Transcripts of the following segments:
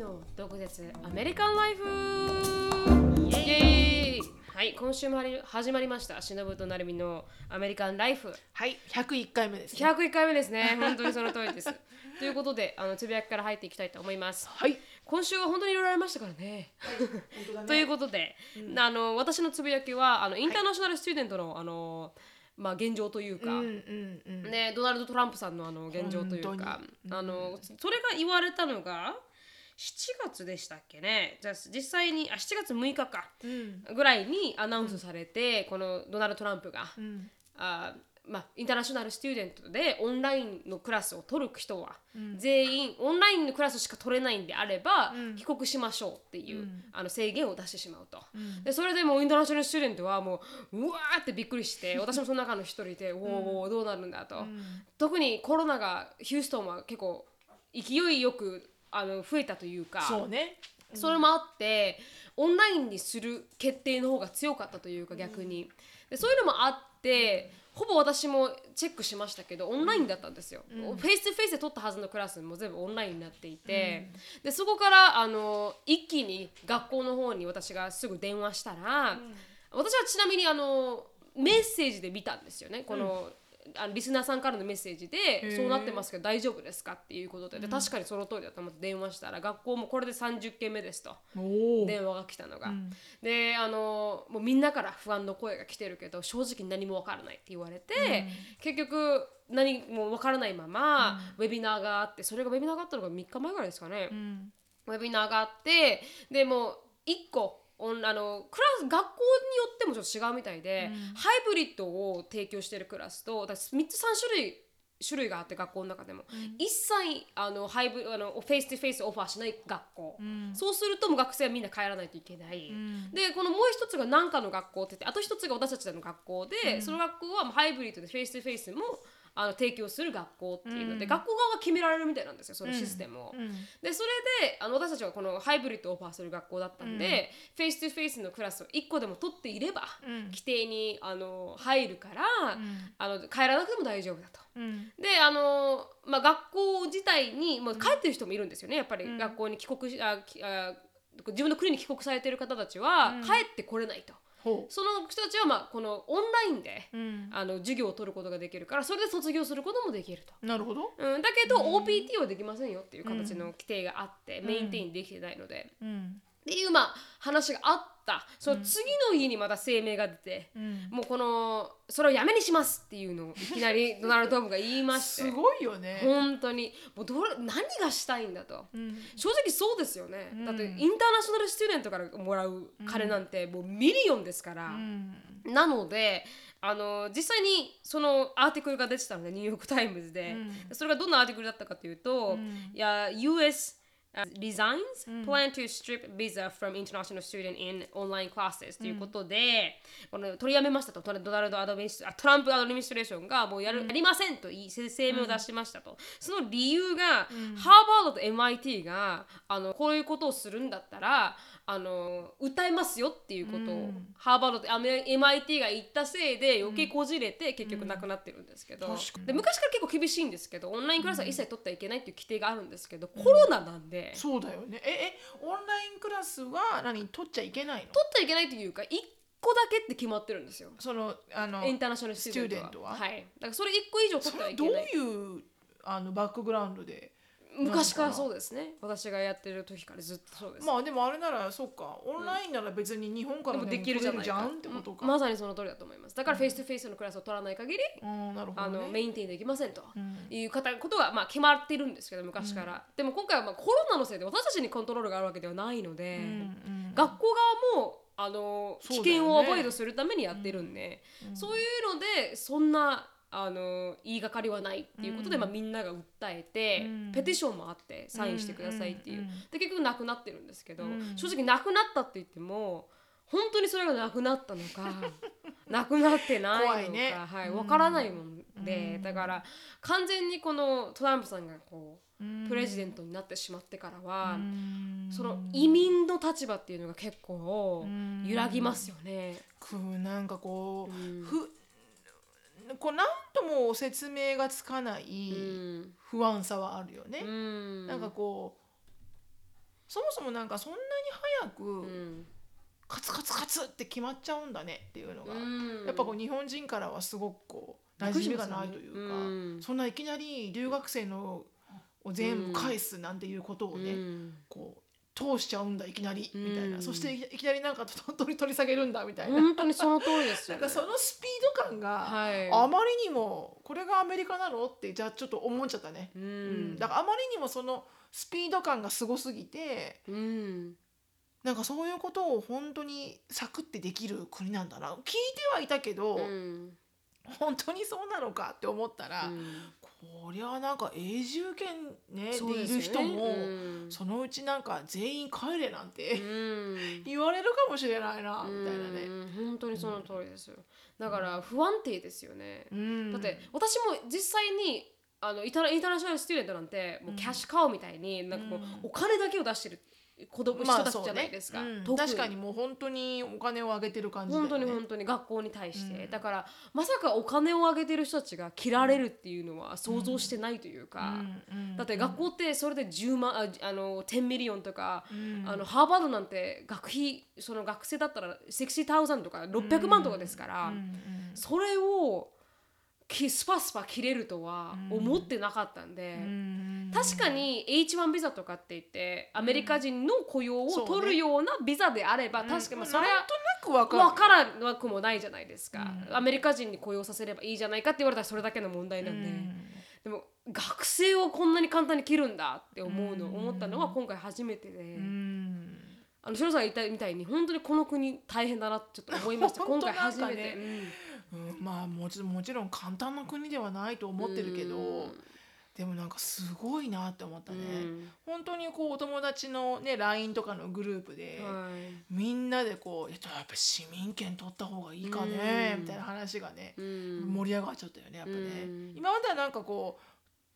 の毒舌アメリカンライフ。イエーイはい。今週も始まりました。しのぶとなるみのアメリカンライフ。はい、101回目です、ね。101回目ですね。本当にその通りです。ということであのつぶやきから入っていきたいと思います。はい。今週は本当にいろいろありましたからね。ね。ということで、あの私のつぶやきはあのインターナショナルスチューデントの、あのまあ現状というか、うんうんうん。ね、ドナルド・トランプさんのあの現状というかあのそれが言われたのが7月でしたっけね？じゃあ実際にあ7月6日か。うん。ぐらいにアナウンスされて、このドナルド・トランプが、うん。あまあ、インターナショナルスチューデントでオンラインのクラスを取る人は、全員オンラインのクラスしか取れないんであれば、帰国しましょうっていう、あの制限を出してしまうと、でそれでもうインターナショナルスチューデントはもううわーってびっくりして私もその中の一人で、おーおーどうなるんだと、特にコロナがヒューストンは結構勢いよくあの増えたというかそうね。それもあってオンラインにする決定の方が強かったというか逆に、でそういうのもあってほぼ私もチェックしましたけどオンラインだったんですよ、フェイス2フェイスで取ったはずのクラスも全部オンラインになっていて、でそこからあの一気に学校の方に私がすぐ電話したら、私はちなみにあのメッセージで見たんですよね。この、あのリスナーさんからのメッセージでーそうなってますけど大丈夫ですかっていうことで。で確かにその通りだと思って電話したら学校もこれで30件目ですと。電話が来たのが、であのもうみんなから不安の声が来てるけど正直何もわからないって言われて、結局何もわからないまま、ウェビナーがあってそれがウェビナーがあったのが3日前ぐらいですかね、うん。ウェビナーがあってでもう1個オンあのクラス学校によってもちょっと違うみたいで、ハイブリッドを提供してるクラスとだ3つ3種類種類があって学校の中でも、一切あのハイブあの face to face オファーしない学校、そうするともう学生はみんな帰らないといけない、でこのもう一つが何かの学校って言ってあと一つが私たちの学校で、その学校はもうハイブリッドで face to face もあの提供する学校っていうので、学校側が決められるみたいなんですよそのシステムを。でそれであの私たちはこのハイブリッドをオファーする学校だったんで、フェイス2フェイスのクラスを1個でも取っていれば、規定にあの入るから、あの帰らなくても大丈夫だと。うん。であの、まあ、学校自体にもう帰ってる人もいるんですよねやっぱり学校に帰国しあきあ自分の国に帰国されてる方たちは帰ってこれないと。ほその人たちは、まあ、このオンラインで、う。うん。あの授業を取ることができるからそれで卒業することもできると。なるほど。うん、だけど、OPT はできませんよっていう形の規定があって、メインテインできてないので、うん。っていうまあ話があった。その次の日にまた声明が出て、うん。もうこのそれをやめにしますっていうのをいきなりドナルド・トランプが言いまして。すごいよね。本当に。もうどれ何がしたいんだと、うん。正直そうですよね、だって international student からもらう金なんてもう million ですから、うん。なのであの実際にその article が出てたのでニューヨーク・タイムズで、それがどんな article だったかというと、いや US uh, resigns plan to strip visa from international student in online classes. ということで、この取りやめましたと。トラルドアドミニスあトランプアドミニストレーションがもうやる、やりませんと声明を出しましたと、その理由が、ハーバードと MIT があのこういうことをするんだったらあの訴えますよっていうことを、ハーバードとあ MIT が言ったせいで余計こじれて結局なくなってるんですけど、確かに。で昔から結構厳しいんですけどオンラインクラスは一切取ってはいけないっていう規定があるんですけど、コロナなんで、そうだよね。え、え、オンラインクラスは何？取っちゃいけないの？取ってはいけないというか1個だけって決まってるんですよ。その、あの、インターナショナルスチューデントは。は？はい、だからそれ1個以上取ってはそれはいどうけない。いうあのバックグラウンドで昔からそうですね。私がやってる時からずっとそうです、まあでもあれならそうか。オンラインなら別に日本からでもできるじゃんってことか、まさにその通りだと思います。だからフェイス2フェイスのクラスを取らない限り、うんなるほあのメインテインできませんと。いう方ことがまあ決まっているんですけど昔から、でも今回はまあコロナのせいで私たちにコントロールがあるわけではないので、学校側もあの、危険をアボイドするためにやってるんで、そういうのでそんなあの言いがかりはないっていうことで、まあ、みんなが訴えて、ペティションもあってサインしてくださいっていう、で結局なくなってるんですけど、正直なくなったって言っても本当にそれがなくなったのか なくなってないのか、怖いね。はい、分からないもんで、だから完全にこのトランプさんがこう、プレジデントになってしまってからは、その移民の立場っていうのが結構揺らぎますよね。くなんかこう、ふこうなんとも説明がつかないうん不安さはあるよね、うん。なんかこうそもそもなんかそんなに早く、うんカツカツカツって決まっちゃうんだねっていうのが、うん。やっぱこう日本人からはすごくこう馴染みがないというか、うんそんないきなり留学生のを全部返すなんていうことをね、うん。こう通しちゃうんだいきなりみたいな、うんそしていきなりなんかと取り取り下げるんだみたいな、本当にその通りですよ、ね。なんかそのスピード感が、はい。あまりにもこれがアメリカなのってじゃあちょっと思っちゃったね、ううんん。だからあまりにもそのスピード感がすごすぎてうん。なんかそういうことを本当にサクってできる国なんだな聞いてはいたけど、うん。本当にそうなのかって思ったら、うんこりゃなんか永住権ねでいる人も、うん。そのうちなんか全員帰れなんて、うん。言われるかもしれないなみたいなね。うん本当にその通りですよ。だから不安定ですよね。うん。だって私も実際にあのインタインターナショナルスチューデントなんてもうキャッシュカウみたいになんかこう、うん。お金だけを出してる子供、まあ人たちじゃないですか。そうね。うん。特確かにもう本当にお金をあげてる感じね。本当に本当に学校に対して、うん。だからまさかお金をあげてる人たちが切られるっていうのは想像してないというか、うん。うん。だって学校ってそれで10万ああの10 million とか、うん。あのハーバードなんて学費その学生だったら60,000とか600万とかですから、それをきスパスパ切れるとは思ってなかったんで、うん確かに H1 ビザとかって言ってアメリカ人の雇用を取るようなビザであれば、確かにまあそれは。分からなくもないじゃないですか、アメリカ人に雇用させればいいじゃないかって言われたらそれだけの問題なんで、うん。でも学生をこんなに簡単に切るんだって思うの、思ったのは今回初めてで、うん。あのシロさんが言ったみたいに本当にこの国大変だなってちょっと思いました。今回初めて、うんまあもちもちろん簡単な国ではないと思ってるけど、でもなんかすごいなって思ったうん。ね。本当にこうお友達のね LINE とかのグループで、はい。みんなでこうやっぱ市民権取った方がいいかね、うん。みたいな話がね、うん。盛り上がっちゃったよねやっぱね、うん。今まではなんかこう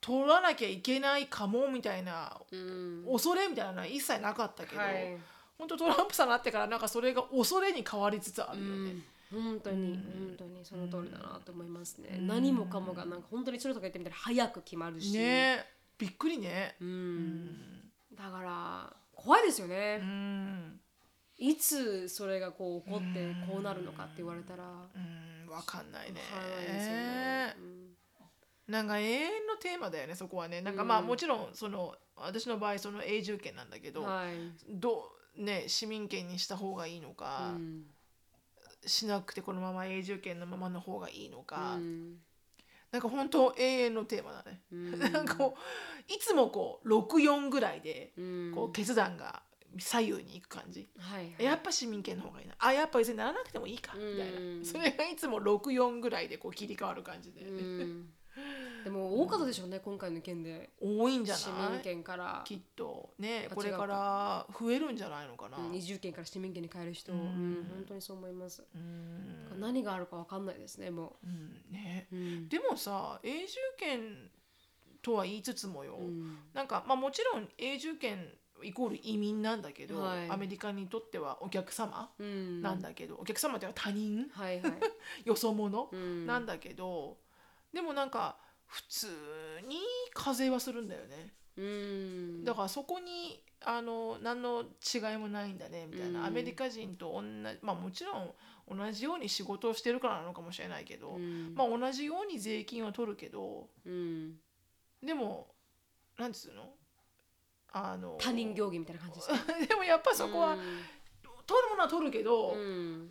取らなきゃいけないかもみたいなうん。恐れみたいなのは一切なかったけど、はい。本当トランプさんになってからなんかそれが恐れに変わりつつあるよね。本当に、本当にその通りだなと思いますね、何もかもがなんか本当にそれとか言ってみたら早く決まるし、ね。びっくりね。う、うん。んだから怖いですよね、うん。いつそれがこう起こってこうなるのかって言われたら、うん。わかんないね。わからないですよね、なんか永遠のテーマだよねそこはね。なんかまあもちろんその私の場合その永住権なんだけど、うんはい、どうね市民権にした方がいいのか、うんしなくてこのまま永住権のままの方がいいのか、うん。なんか本当永遠のテーマだね。うん。なんかこういつもこう64ぐらいでうん。こう決断が左右に行く感じ。はいはい。やっぱ市民権の方がいいな。あやっぱ別にならなくてもいいかみたいな、うん。それがいつも64ぐらいでこう切り替わる感じで、うんでも多かったでしょうね今回の件で。多いんじゃ市民ない権から。きっと。ねこれから増えるんじゃないのかな、うん移住権から市民権に変える人、うんうん。本当にそう思います、うん。何があるかわかんないですねもう。んね。う、うん。でもさ永住権とは言いつつもよ、うん。なんかまあもちろん永住権イコール移民なんだけど、はい。アメリカにとってはお客様うん。なんだけど、お客様っていうのは他人？はいはい、よそ者、うん。なんだけどでもなんか普通に課税はするんだよね。うん。だからそこにあの何の違いもないんだねみたいな、うん。アメリカ人と同じまあもちろん同じように仕事をしてるからなのかもしれないけど、うん。まあ同じように税金を取るけどうん。でもなんつうの？あの他人行儀みたいな感じですか？でもやっぱそこは、取るものは取るけど、うんうん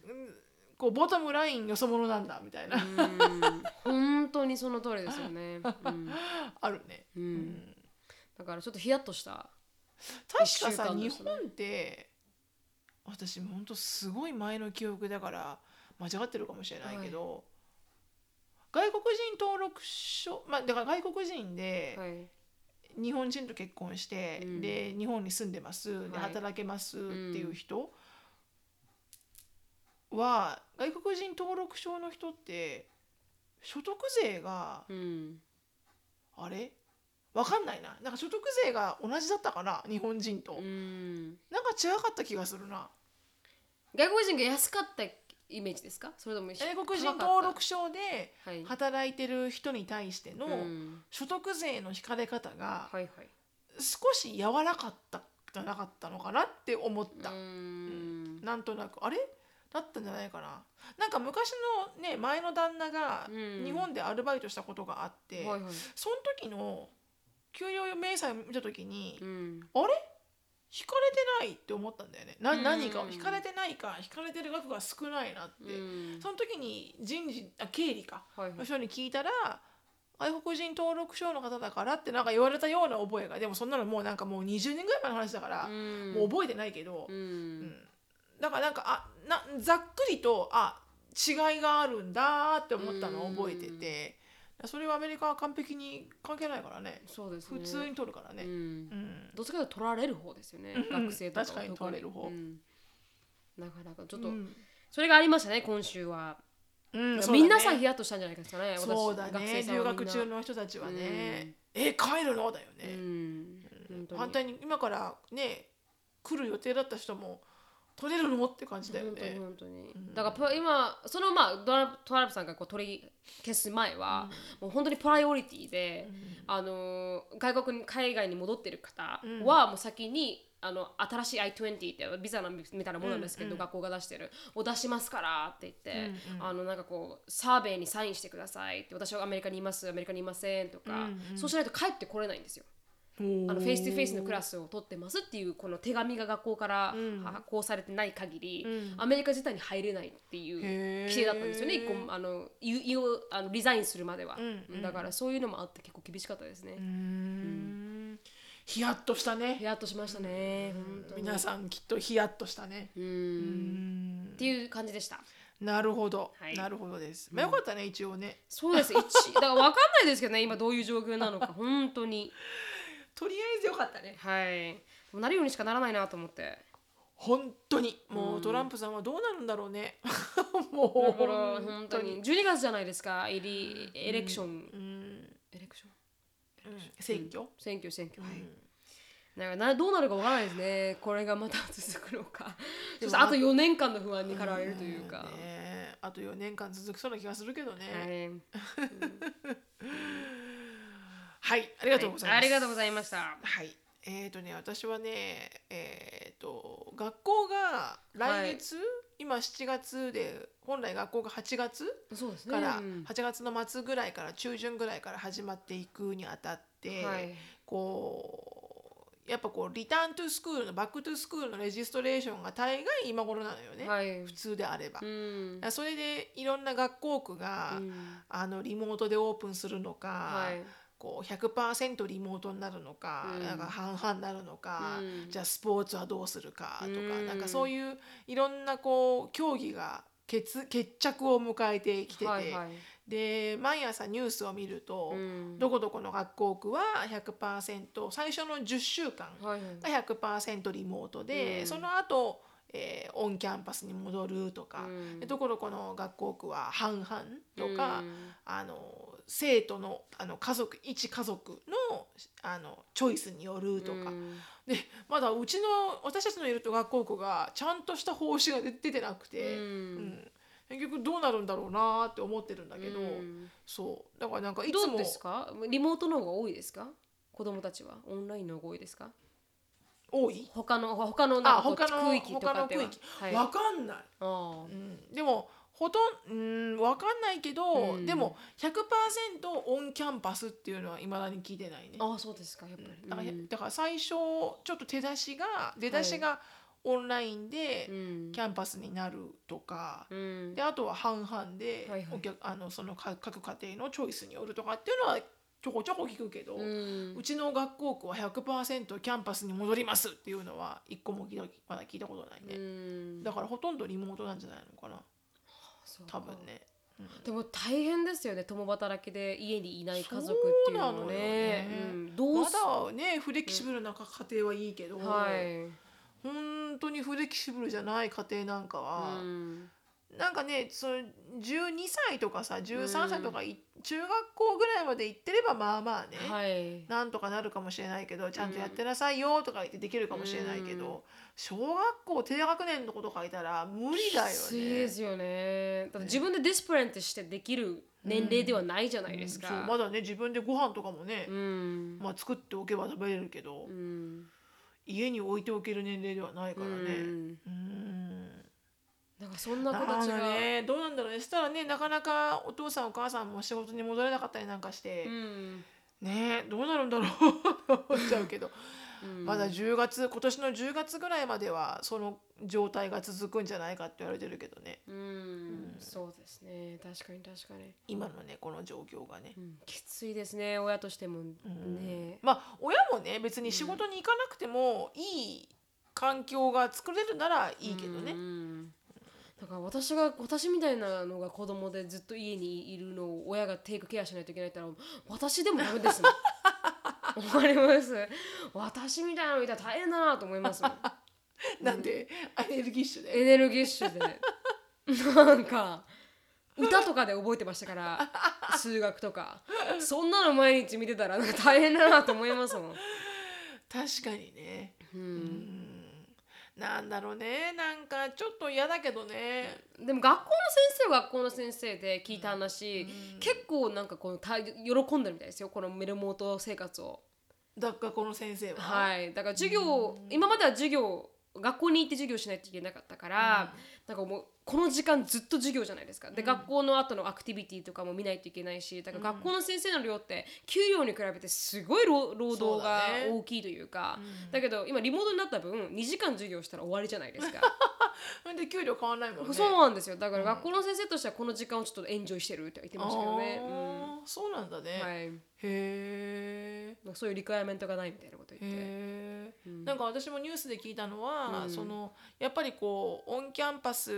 こうボトムラインよそ者なんだみたいな、うん。本当にその通りですよね、う んあるね。ううん。んだからちょっとヒヤッとした。確かさね。本って私ほんとすごい前の記憶だから間違ってるかもしれないけど、外国人登録書まあだから外国人ではい。日本人と結婚して、うん。で日本に住んでますではい。働けますっていう人は、外国人登録証の人って所得税がうん。あれ？わかんないな。なんか所得税が同じだったかな？日本人と、うん。なんか違かった気がするな。外国人が安かったイメージですか？それとも外国人登録証ではい。働いてる人に対してのうん。所得税の引かれ方が少し柔らかったじゃなかったのかなって思った、うん。なんとなく。あれ？だったんじゃないかな。なんか昔のね前の旦那がうん。日本でアルバイトしたことがあって、はいはい。その時の給与明細を見た時に、うん。あれ？引かれてないって思ったんだよね。なうん。何かを引かれてないか引かれてる額が少ないなって、うん。その時に人事あ経理かはいはい。の人に聞いたら外国人登録証の方だからってなんか言われたような覚えがでもそんなのもうなんかもう20年ぐらい前の話だから、うん。もう覚えてないけど、ううんんだからなんかあなざっくりとあ違いがあるんだって思ったのを覚えてて、それはアメリカは完璧に関係ないからね。そうですね。普通に取るからね。うん。うん。どっちかというと取られる方ですよねうん。学生とかは。確かに特取られる方。うん。なかなかちょっとうん。それがありましたね今週は。うんみんなさヒヤッとしたんじゃないですかね私そうだ学生ね留学中の人たちはね、え帰るの？だようね、ん。本当に。反対に今からね来る予定だった人も取れるの？って感じだよ本当にね。本当に、ん。だからプ今そのまあドラトランプさんがこう取り消す前は、もう本当にプライオリティで、あのー外国に海外に戻ってる方はもう先にあの新しい I20 ってビザのみたいなものなんですけど、学校が出してる。を出しますからって言って、あのなんかこうサーベイにサインしてくださいって私はアメリカにいますアメリカにいませんとか、そうしないと帰ってこれないんですよ。あのフェイス2フェイスのクラスを取ってますっていうこの手紙が学校から発行されてない限り、アメリカ自体に入れないっていう規定だったんですよね。一個あの言う言うあのリザインするまでは、うんうん。だからそういうのもあって結構厳しかったですね。ヒヤッとしたね。ヒヤッとしましたね、皆さんきっとヒヤッとしたね。うん。うん。っていう感じでした。なるほど、はい。なるほどです。まあよかったね一応ね。そうです。一だから分かんないですけどね今どういう状況なのか。本当にとりあえずよかったね。はい。なるようにしかならないなと思って。本当に。もうトランプさんはどうなるんだろうね。もうだから本当に。12月じゃないですか。エリエレクション、うん。エレクション？選挙、選挙選挙、はい。なんかなどうなるかわからないですね。これがまた続くのか。そしてあと4年間の不安に駆られるというか、ねえあと4年間続きそうな気がするけどね。はい はい、ありがとうございます、ありがとうございました。はい。えーとね私はねえー、と学校が来月、今7月で本来学校が8月から、うん。8月の末ぐらいから中旬ぐらいから始まっていくにあたって、はい。こうやっぱこうリターントゥスクールのバックトゥスクールのレジストレーションが大概今頃なのよね、はい。普通であれば。うん。それでいろんな学校区が、うん。あのリモートでオープンするのか、はいこう100%リモートになるのか,、うん。なんか半々になるのか、うん。じゃあスポーツはどうするかとか、うん。なんかそういういろんなこう競技が決決着を迎えてきてて、はいはい。で毎朝ニュースを見ると、うん。どこどこの学校区は100%最初の10週間が100%リモートで、うん。その後、えーオンキャンパスに戻るとか、うん。でどこどこの学校区は半々とか、うん。あの生徒のあの家族一家族のあのチョイスによるとか、うん。でまだうちの私たちのいると学校区がちゃんとした方針が出出てなくて、うん。うん。結局どうなるんだろうなって思ってるんだけど、うん。そう。だからなんかいつも。ですか？リモートの方が多いですか？子供たちは？オンラインの方が多いですか？多い？他の他のなんか他の区域とかでは。他の区域。はい、わかんない、あ。うん、でもほとんうんわかんないけど、うん。でも100% on campus っていうのはいまだに聞いてないね。あそうですかやっぱり、だから,、うん。だから最初ちょっと手出しが出だしがオンラインでうん。キャンパスになるとか、うん。であとは半々で、はいはい。お客あのその各各家庭のチョイスによるとかっていうのはちょこちょこ聞くけど、ううんちの学校区は100%キャンパスに戻りますっていうのは一個も聞いたまだ聞いたことないね、うん。だからほとんどリモートなんじゃないのかな多分ね。でも大変ですよね共働きで家にいない家族っていうのはねね。うん、どうますだねフレキシブルな家庭はいいけど、はい、本当にフレキシブルじゃない家庭なんかは、うんなんかねその12歳とかさ13歳とかい、中学校ぐらいまで行ってればまあまあね、はい。なんとかなるかもしれないけどちゃんとやってなさいよとか言ってできるかもしれないけど、うん。小学校低学年のこと書いたら無理だよきついでね。すよね。だ自分でディスプレントしてできる年齢ではないじゃないですか、そうまだね自分でご飯とかもね、うんまあ、作っておけば食べれるけど、うん家に置いておける年齢ではないからね。うんうんなんかそんな子だたちが、ねどうなんだろうね。そしたらねなかなかお父さんお母さんも仕事に戻れなかったりなんかして、うん。ねどうなるんだろうと思っちゃうけど、うん。まだ10月今年の10月ぐらいまではその状態が続くんじゃないかって言われてるけどね。うん、そうですね。確かに確かに、今のねこの状況がね。う。ん、きついですね親としても。うん。ね、まあ親もね別に仕事に行かなくてもいい環境が作れるならいいけどね。うんだから私が私みたいなのが子供でずっと家にいるのを親がテイクケアしないといけないったら私でもダメですもん。わかります？私みたいなのいたら大変だなと思いますもん。なんで？エネルギッシュで？エネルギッシュで。なんか歌とかで覚えてましたから数学とか。そんなの毎日見てたらなんか大変だなと思いますもん、確かにね。う、うんんなんだろうね。なんかちょっと嫌だけどね。でも学校の先生は学校の先生で聞いた話、結構なんかこのた喜んでるみたいですよこのメルモート生活を。だ学校の先生は。はい。だから授業、今までは授業学校に行って授業しないといけなかったから、なんかもうこの時間ずっと授業じゃないですか。で、学校の後のアクティビティとかも見ないといけないしだから学校の先生の量って給料に比べてすごい労労働が大きいというかだけど今リモートになった分2時間授業したら終わりじゃないですか。で給料変わんないもんね。そうなんですよ。だから学校の先生としてはこの時間をちょっとエンジョイしてるって言ってましたけどね、そうなんだね。うん、はい。へえ。そういうリクエアメントがないみたいなこと言って。なんか私もニュースで聞いたのは、うん。そのやっぱりこうオンキャンパス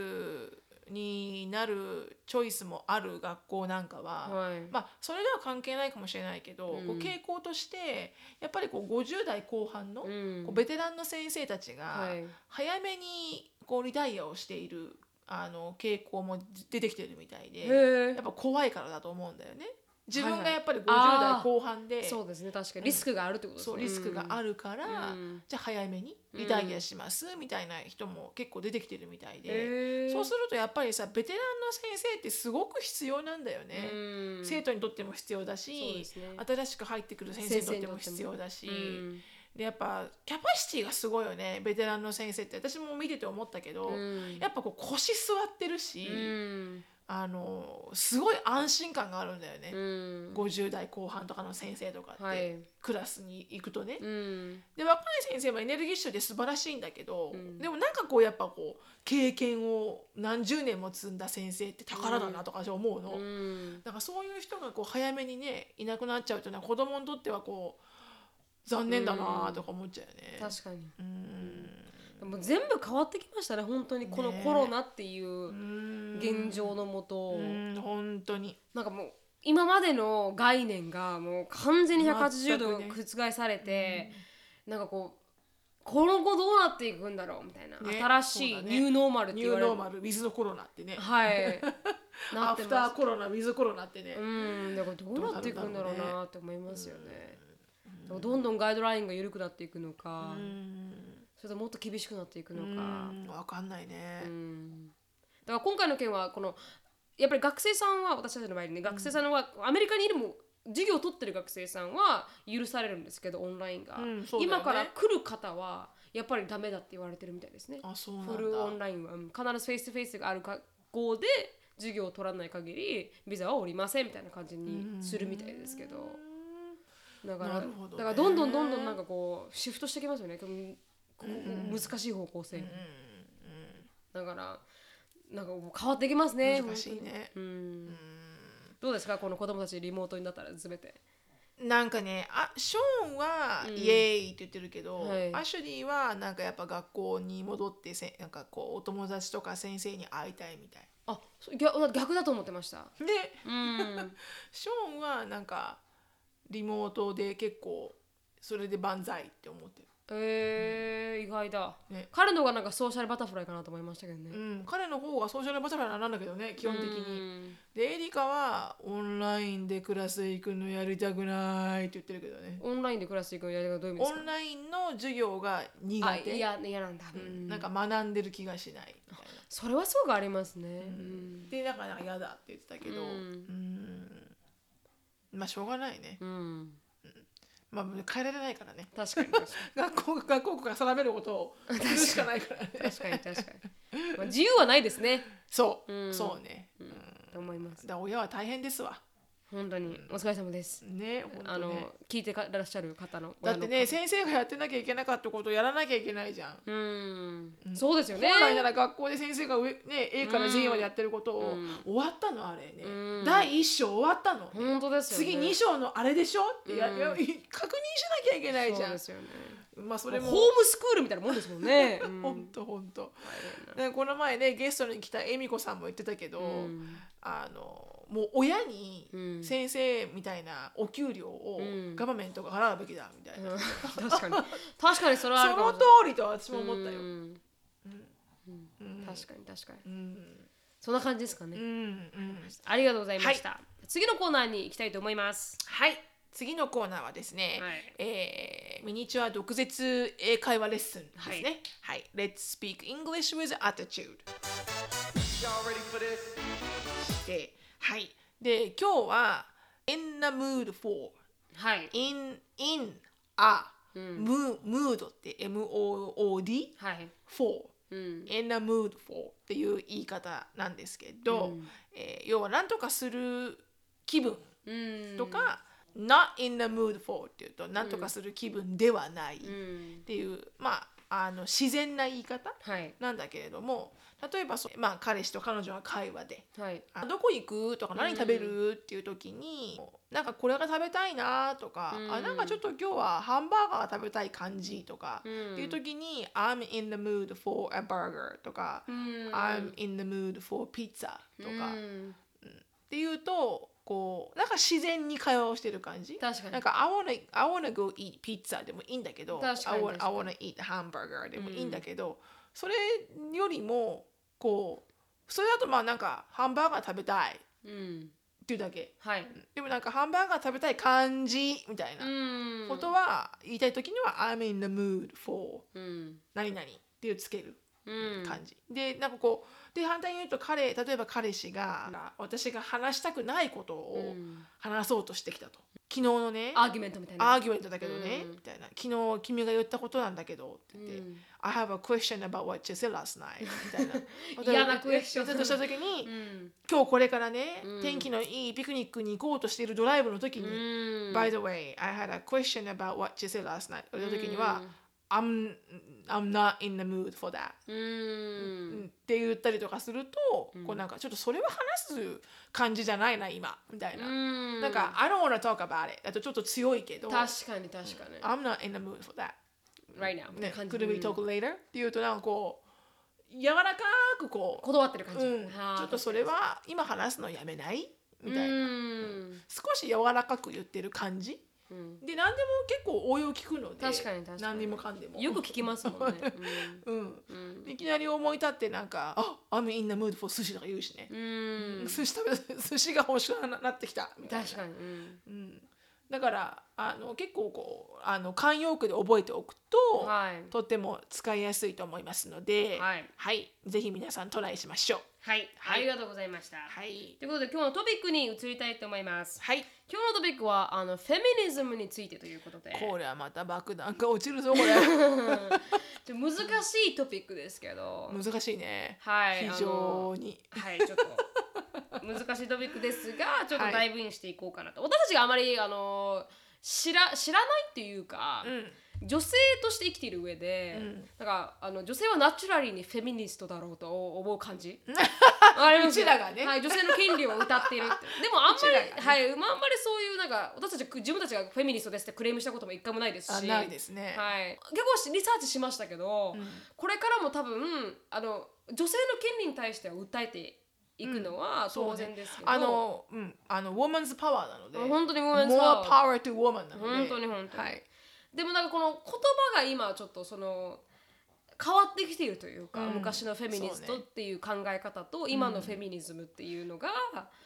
になるチョイスもある学校なんかは、はい。まあそれでは関係ないかもしれないけど、うん。こう傾向としてやっぱりこう50代後半の、うん。こうベテランの先生たちがはい。早めにこうリタイアをしているあの傾向も出てきてるみたいでへやっぱ怖いからだと思うんだよね。自分がやっぱり50あー代後半で、そうですね確かに。リスクがあるってことですね。そうリスクがあるるから、うん。じゃあ早めにリタイアしますみたいな人も結構出てきてるみたいで、そうするとやっぱりさベテランの先生ってすごく必要なんだよね、うん。生徒にとっても必要だし新しく入ってくる先生にとっても必要だし、うん。でやっぱキャパシティがすごいよねベテランの先生って。私も見てて思ったけど、うん。やっぱこう腰座ってるし、うんあのすごい安心感があるんだよね、うん。50代後半とかの先生とかって、はい。クラスに行くとね。うん。で若い先生もエネルギッシュで素晴らしいんだけど、うん。でもなんかこうやっぱこう経験を何十年も積んだ先生って宝だなとか思うの、うん。だからそういう人がこう早めにねいなくなっちゃうというのは子供にとってはこう残念だなとか思っちゃうよね。確かに。うん。でも全部変わってきましたね本当にこのねコロナっていううん。現状のもと。うん本当に。なんかもう今までの概念がもう完全に180度覆されて、なんかこうこの後どうなっていくんだろうみたいな、ね新しいニューノーマルってニ言われる。ューノーマルウィズのコロナってね、はい。なアってフターコロナウィズコロナってね、うん。だからどうなっていくんだろうなって思いますよね。どんどんガイドラインが緩くなっていくのか、うん。それともっと厳しくなっていくのうか、んわかんないね。うん。だから今回の件はこのやっぱり学生さんは私たちの場合にね学生さんはアメリカにいるも授業を取ってる学生さんは許されるんですけどオンラインが、うんね。今から来る方はやっぱりダメだって言われてるみたいですね。あそうなんだ。フルオンラインは。うん必ずフェイスフェイスがある学校で授業を取らない限りビザは下りませんみたいな感じにするみたいですけど。だからだからどんどんどんどんなんかこうシフトしてきますよね難しい方向性、だからなんか変わってきますね難しいね。うん。どうですかこの子供たちリモートになったら全て。なんかねあショーンはうん。イエーイって言ってるけど、はい。アシュリーはなんかやっぱ学校に戻ってせなんかこうお友達とか先生に会いたいみたい。あ逆逆だと思ってました。でうん。ショーンはなんかリモートで結構それで万歳って思ってる。えー、意外だ、ね。彼のがなんかソーシャルバタフライかなと思いましたけどね、うん、彼の方がソーシャルバタフライなんだけどね基本的に。うんでエリカはオンラインでクラス行くのやりたくないって言ってるけどね。オンラインでクラス行くのやり方どういう意味オンラインの授業が苦あ手。いや嫌なんだ、ううん。んなんか学んでる気がしないみたいな。それはそうがありますね、うん。でだから嫌だって言ってたけど、ううんん。まあしょうがないね。うんまあ変えられないからね。確かに確か 学校学校が定めることをするしかないからね。に確かに確かに、まあ、自由はないですね。そう、うん。そうね、うん。と思います。だから親は大変ですわ本当に。お疲れ様です、ね本当あのね聞いてらっしゃる方のだってね先生がやってなきゃいけなかったことをやらなきゃいけないじゃん。うん、そうですよね。本来なら学校で先生が上、ね、A から G までやってることを、うん。終わったのあれね、うん。第1章終わったの、本当ですよね。次2章のあれでしょ？ってや、うん。や確認しなきゃいけないじゃん。そうですよね。まあそれも。ホームスクールみたいなもんですもんね、うん。ほんとほんと大変な。でこの前ねゲストに来た恵美子さんも言ってたけど、うん。あのもう親にうん。先生みたいなお給料をうん。ガバメントが払うべきだみたいな、うん。確かに。確かにそれはあるそのかもし通りと私も思ったよ、うん。うん。確かに確かに。うん。そんな感じですかね、うんうん。ありがとうございました、次のコーナーに行きたいと思います。はい。次のコーナーはですね、はい。えーミニチュア毒舌英会話レッスンですね。はい、Let's speak English with attitude はい。で今日は In the mood for はい。in in a、ムムードって MOOD はい、for うん、in the mood for っていう言い方なんですけど、えー要は何とかする気分。うん。とか、not in the mood for っていうと何とかする気分ではないっうん。ていう、まああの自然な言い方はい。なんだけれども例えばそう、まあ、彼氏と彼女が会話ではい。あどこ行くとか何食べるっていう時に、なんかこれが食べたいなとか、うん。あなんかちょっと今日はハンバーガーが食べたい感じとか、うん。っていう時に I'm in the mood for a burger とか、うん。I'm in the mood for pizza とか、っうん。ていうとこうなんか自然に会話をしてる感じ。確かに。なんか I wanna, I wanna go eat pizza でもいいんだけど確かに I wanna, I wanna eat hamburger でもいいんだけど、それよりもこうそれだとまあなんかハンバーガー食べたいっうんていうだけ。はい。でもなんかハンバーガー食べたい感じみたいな。うん。ことは言いたい時には I'm in the mood for うん。何々っていうつけるうん感じ、でなんかこうで反対に言うと彼例えば彼氏が、私が話したくないことをうん。話そうとしてきたと。昨日のねアーギュメントみたいな。アーギュメントだけどね、うん。みたいな。昨日君が言ったことなんだけどって言って、うん。I have a question about what you said last night みたいな。嫌なクエスチョンとした時に、うん。今日これからね、うん。天気のいいピクニックに行こうとしているドライブの時に、うん By the way, I had a question about what you said last night 言った時には、I'm, I'm not in the mood for that. うん。って言ったりとかすると、こうなんかちょっとそれは話す感じじゃないな今。みたいな、うん。なんか I don't wanna talk about it だとちょっと強いけど確かに確かに。I'm not in the mood for that right now ね、Could we talk later? っていうとなんかこう柔らかくこう、断ってる感じ。うん、ちはあょっとそれは今話すのやめない？みたいな、うん。少し柔らかく言ってる感じ？うん。で何でも結構応用聞くので確かに確かに。何にもかんでも。よく聞きますもんね。うん、うん。いきなり思い立ってなんか「あ I'm in the mood for 寿司」とか言うしね、うん。寿司食べ寿司が欲しくななってきたみたいな。確かに。うん。うん、だからあの結構こうあの慣用句で覚えておくと、はい。とっても使いやすいと思いますので、はい。ぜひ皆さんトライしましょう。はい。はい。ありがとうございました。はい、ということで今日のトピックに移りたいと思います。はい、今日のトピックはあのフェミニズムについてということで。これはまた爆弾が落ちるぞこれ。難しいトピックですけど。難しいね、はい非常に。はいちょっと難しいトピックですがちょっとはいダイブインしていこうかなと、私たちがあまりあの知ら知らないっていうか、うん女性として生きている上で、うん。なんかあの女性はナチュラリーにフェミニストだろうと思う感じ。うちらがね。はい、女性の権利を歌っている でもあんまり、ね。はい、まああんまりそういうなんか私たち自分たちがフェミニストですってクレームしたことも一回もないですし。あないですね。はい、結構リサーチしましたけど、これからも多分あの女性の権利に対しては訴えていくのは当然ですけど、あの、うん、あの、ウォーマンズパワーなので、本当に women's more power power to woman なので、本当に本当に。はい、でもなんかこの言葉が今ちょっとその変わってきているというか、うん昔のフェミニストっていう考え方と今のフェミニズムっていうのが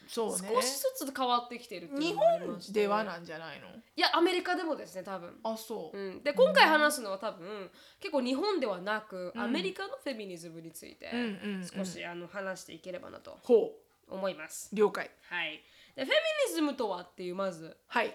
そう少ね。しずつ変わってきているってい日うのがありま本してではなんじゃないの？いやアメリカでもですね多分。あ、そう。うん、で今回話すのは多分結構日本ではなく、アメリカのフェミニズムについてうんうんうん少しあの話していければなとほ思います。う、了解。はい。でフェミニズムとはっていうまず。はい。よ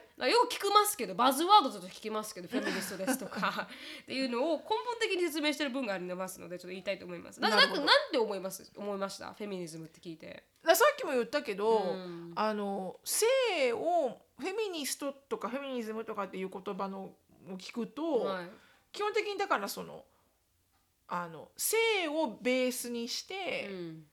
く聞きますけどバズワードだと聞きますけどフェミニストですとか。っていうのを根本的に説明してる文がありますのでちょっと言いたいと思います。ななんかなんで思います？思いました？フェミニズムって聞いて。ださっきも言ったけど、うん。あの性をフェミニストとかフェミニズムとかっていう言葉のを聞くと、はい。基本的にだからそのあの性をベースにしてうん。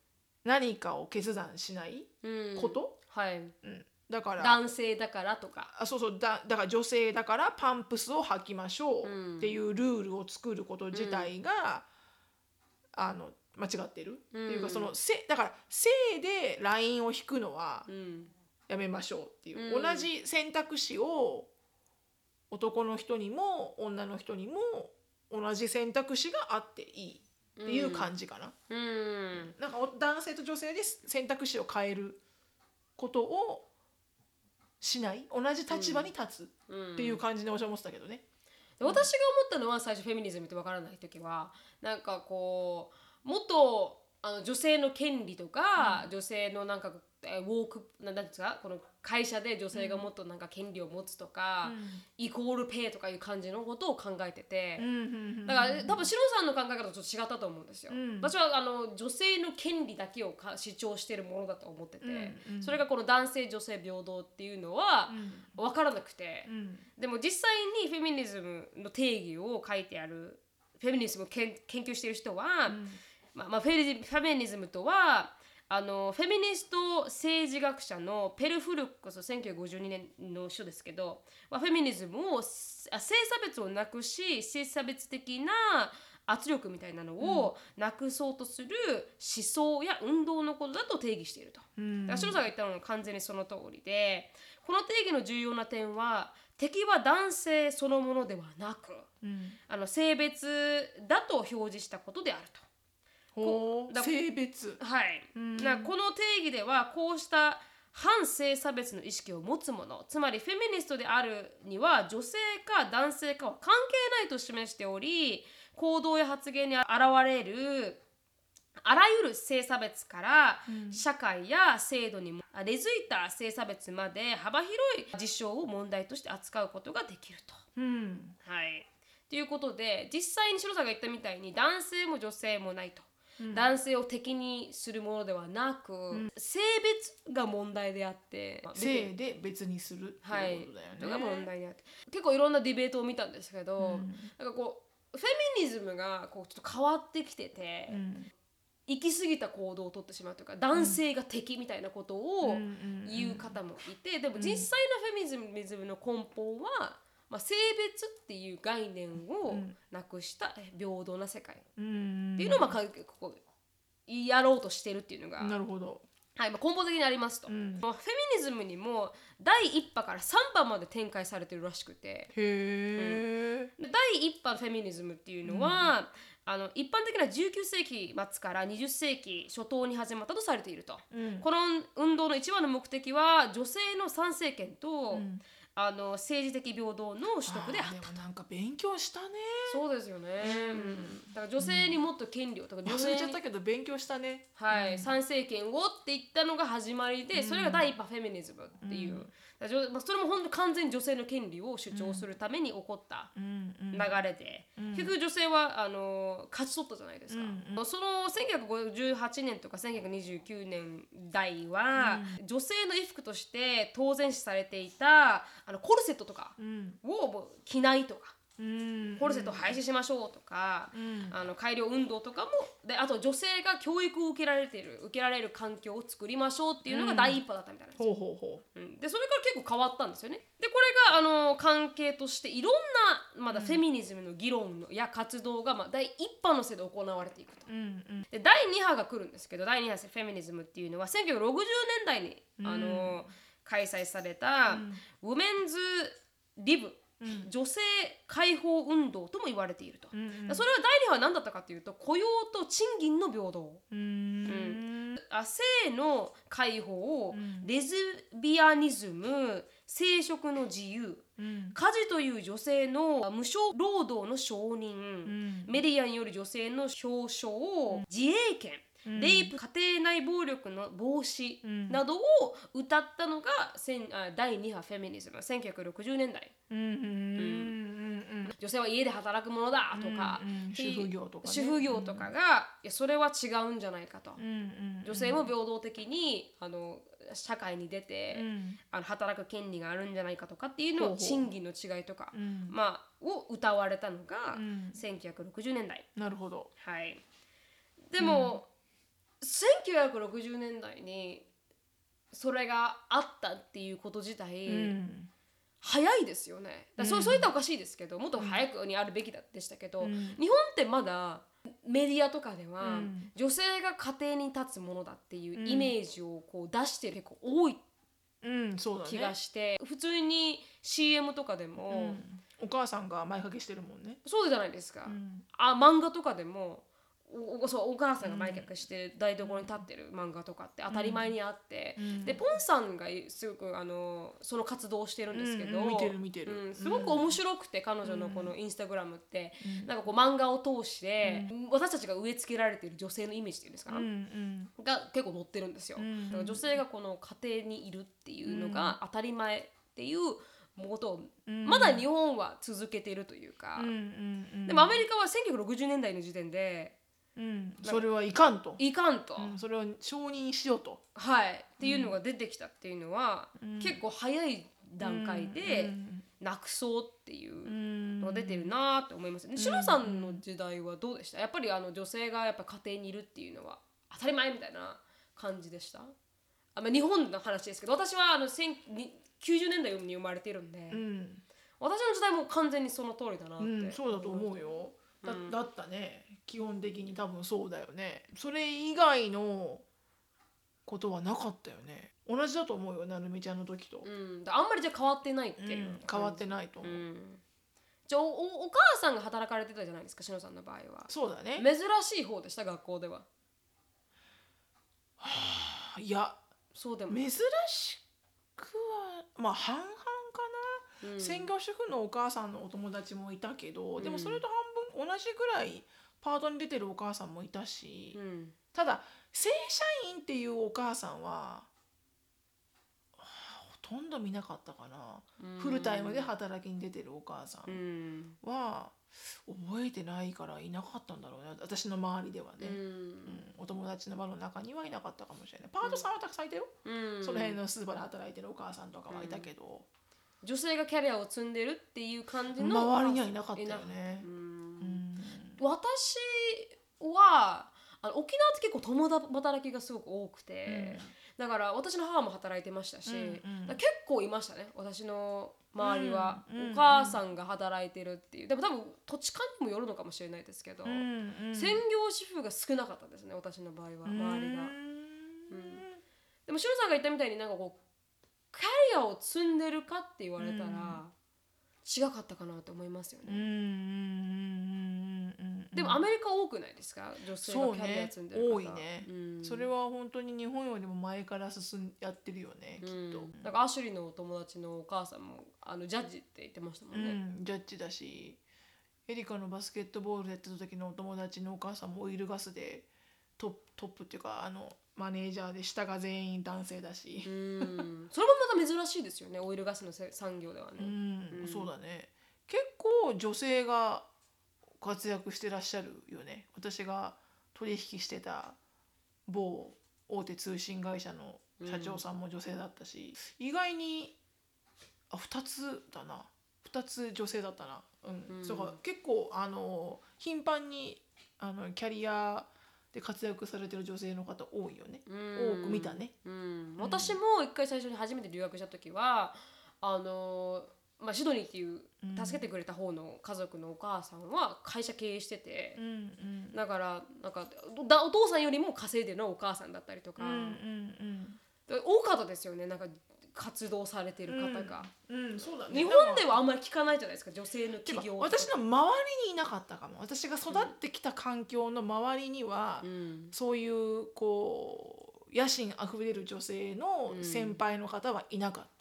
何かを決断しないうん。こと、はい、うん。だから男性だからとか。あそうそう。だだから女性だからパンプスを履きましょうっていうルールを作ること自体が、あの間違ってる、っていうかそのせだから性でラインを引くのはうん。やめましょうっていう、うん。同じ選択肢を男の人にも女の人にも同じ選択肢があっていい。っていう感じかな。うん。なんかお男性と女性で選択肢を変えることをしない同じ立場に立つうんっていう感じで私は思ってたけどね。で私が思ったのは最初フェミニズムってわからない時はなんかこうもっとあの女性の権利とか、女性のなんかえーウォークなんですかこの会社で女性がもっとなんか権利を持つとか、イコールペイとかいう感じのことを考えてて。だから多分シロさんの考え方とちょっと違ったと思うんですよ。うん。私はあの女性の権利だけをか主張しているものだと思ってて、うんうん。それがこの男性女性平等っていうのは分からなくて、うん。でも実際にフェミニズムの定義を書いてあるフェミニズムをけん研究している人は、まあまあ、フェリフェミニズムとはあのフェミニスト政治学者のペルフルックス1952年の書ですけど、まあ、フェミニズムを性差別をなくし性差別的な圧力みたいなのをなくそうとする思想や運動のことだと定義していると。うんだから白さんが言ったのは完全にその通りでこの定義の重要な点は敵は男性そのものではなくうんあの性別だと表示したことであると。ほう。だ性別。はい、ん。なこの定義ではこうした反性差別の意識を持つ者つまりフェミニストであるには女性か男性かは関係ないと示しており行動や発言に現れるあらゆる性差別から社会や制度にも根付いた性差別まで幅広い事象を問題として扱うことができると。うん。はい、ということで実際に白さんが言ったみたいに男性も女性もないと。男性を敵にするものではなく、性別が問題であって、まあ性で別にするってはいいうことだよね。のが問題であって。結構いろんなディベートを見たんですけど、なんかこうフェミニズムがこうちょっと変わってきてて、うん。行き過ぎた行動をとってしまうというか男性が敵みたいなことをうん。言う方もいてでも実際のフェミニズムの根本は、まあ、性別っていう概念をなくした平等な世界っうんていうのをまあかここやろうとしてるっていうのが、なるほど。はいまあ、根本的にありますと。うん。まあフェミニズムにも第1波から3波まで展開されてるらしくて。へえ。第1波のフェミニズムっていうのは、あの一般的な19世紀末から20世紀初頭に始まったとされていると。うん。この運動の一番の目的は女性の参政権と、あの政治的平等の取得であったあーでもなんか勉強したね。そうですよね、うん。だから女性にもっと権利をとか女忘性に。れちゃったけど勉強したね。はい、参政権をって言ったのが始まりで、それが第一波フェミニズムっていう、まあ、それも本当完全に女性の権利を主張するために起こったうんうん。流れで、結局女性はあの勝ち取ったじゃないですか、その1958年とか1929年代は、女性の衣服として当然視されていたあのコルセットとかうん。を着ないとか。うん。コルセットを廃止しましょうとか、ん。あの改良運動とかもであと女性が教育を受けられている受けられる環境を作りましょうっていうのが第一波だったみたいなんですよ、ほうほうほう。ん。でそれから結構変わったんですよね。でこれがあの関係としていろんなまだフェミニズムの議論のや活動が、まあ、第一波のせいで行われていくと。う。うんうん。で第2波が来るんですけど第2波フェミニズムっていうのは1960年代に、あの開催された、ウメンズ・リブ、女性解放運動とも言われていると、うんそれは第2波は何だったかというと雇用と賃金の平等、うん。あ性の解放、レズビアニズム生殖の自由、うん。家事という女性の無償労働の承認、ん。メディアによる女性の表彰、自衛権。うんレイプ家庭内暴力の防止うん。などを歌ったのが、第2波フェミニズム1960年代。女性は家で働くものだとか、主婦業とかね。主婦業とかが、いやそれは違うんじゃないかと、女性も平等的にあの社会に出て、うん。あの働く権利があるんじゃないかとかっていうのを賃金の違いとか、うん。まあ、を歌われたのが、うん。1960年代。なるほど。はい、でも、1960年代にそれがあったっていうこと自体、うん。早いですよね。だそううん。そういったらおかしいですけどもっと早くにあるべきだでしたけど、うん。日本ってまだメディアとかでは、うん。女性が家庭に立つものだっていううん。イメージをこう出して結構多い気がして、普通に CM とかでも、うん。お母さんが前掛けしてるもんね。そうじゃないですか、うん。あ漫画とかでもおおそうお母さんが前客して台所に立ってる漫画とかって当たり前にあって、うん。でポンさんがすごくあのその活動をしてるんですけど、うんうん見てる見てる。うんすごく面白くて、彼女のこのインスタグラムって、うん。なんかこう漫画を通して、私たちが植え付けられている女性のイメージっていうんですか、うんうん。が結構載ってるんですよ、うん。だから女性がこの家庭にいるっていうのが当たり前っていうことを、うん。まだ日本は続けているというか、でもアメリカは1960年代の時点でうん。それはいかんと。いかんと、うんそれを承認しようと。はい。っていうのが出てきたっていうのは、うん。結構早い段階でうんなくそうっていううんのが出てるなと思いますね。シロさんの時代はどうでした？やっぱりあの女性がやっぱ家庭にいるっていうのは当たり前みたいな感じでした？あ、まあ、日本の話ですけど私はあの1000に90年代に生まれてるんで、うん。私の時代も完全にその通りだなって、うん、そうだと思うよ。だ,、うん。だったね基本的に多分そうだよね。それ以外のことはなかったよね。同じだと思うよなるみちゃんの時と、うん、あんまりじゃあ変わってないっていう、うん変わってないと思う、うん。じゃあおおお母さんが働かれてたじゃないですかしのさんの場合は。そうだね。珍しい方でした学校では。いやそうでも、珍しくはまあ半々かな、うん。専業主婦のお母さんのお友達もいたけど、でもそれと半分同じぐらいパートに出てるお母さんもいたし、うん。ただ正社員っていうお母さんははあほとんど見なかったかな、うん。フルタイムで働きに出てるお母さうんんは覚えてないからいなかったんだろうね。私の周りではね、ううん。んお友達の輪の中にはいなかったかもしれない。パートさんはたくさんいたよ、うん。その辺のスーパーで働いてるお母さんとかはいたけど、女性がキャリアを積んでるっていう感じの周りにはいなかったよね私はあの沖縄って結構共働きがすごく多くて、だから私の母も働いてましたし、うんうん。結構いましたね私の周りは、うんうんお母さんが働いてるっていう。でも多分土地勘にもよるのかもしれないですけど、うんうん。専業主婦が少なかったですね私の場合は周りが。うん。でもしろさんが言ったみたいになんかこうキャリアを積んでるかって言われたら、違かったかなと思いますよね。うんうんうんうんうんでもアメリカ多くないですか？女性がキャリアね積んでる方。多いね、うん。それは本当に日本よりも前から進んやってるよねきっと、うん、なんかアシュリーのお友達のお母さんもあのジャッジって言ってましたもんね。うん、ジャッジだしエリカのバスケットボールやってた時のお友達のお母さんもオイルガスでトップトップっていうかあのマネージャーで下が全員男性だし。う、ん、それもまた珍しいですよねオイルガスのせ産業ではね。うんうん。そうだね。結構女性が活躍してらっしゃるよね。私が取引してた某大手通信会社の社長さんも女性だったし、意外にあ2つだな。2つ女性だったな。うん、うん。そうか結構あの頻繁にあのキャリアで活躍されてる女性の方多いよね、うん。多く見たね。うん、私も一回最初に初めて留学した時はあのまあ、シドニーっていううん助けてくれた方の家族のお母さんは会社経営しててう、んうん。だからなんかだお父さんよりも稼いでるのはお母さんだったりとか、うんうんで多かったですよね。なんか活動されてる方が、うんうん。ね。日本ではあんまり聞かないじゃないですか女性の企業私の周りにいなかったかも。私が育ってきた環境の周りには、うん。そういうこう野心あふれる女性の先輩の方はいなかった、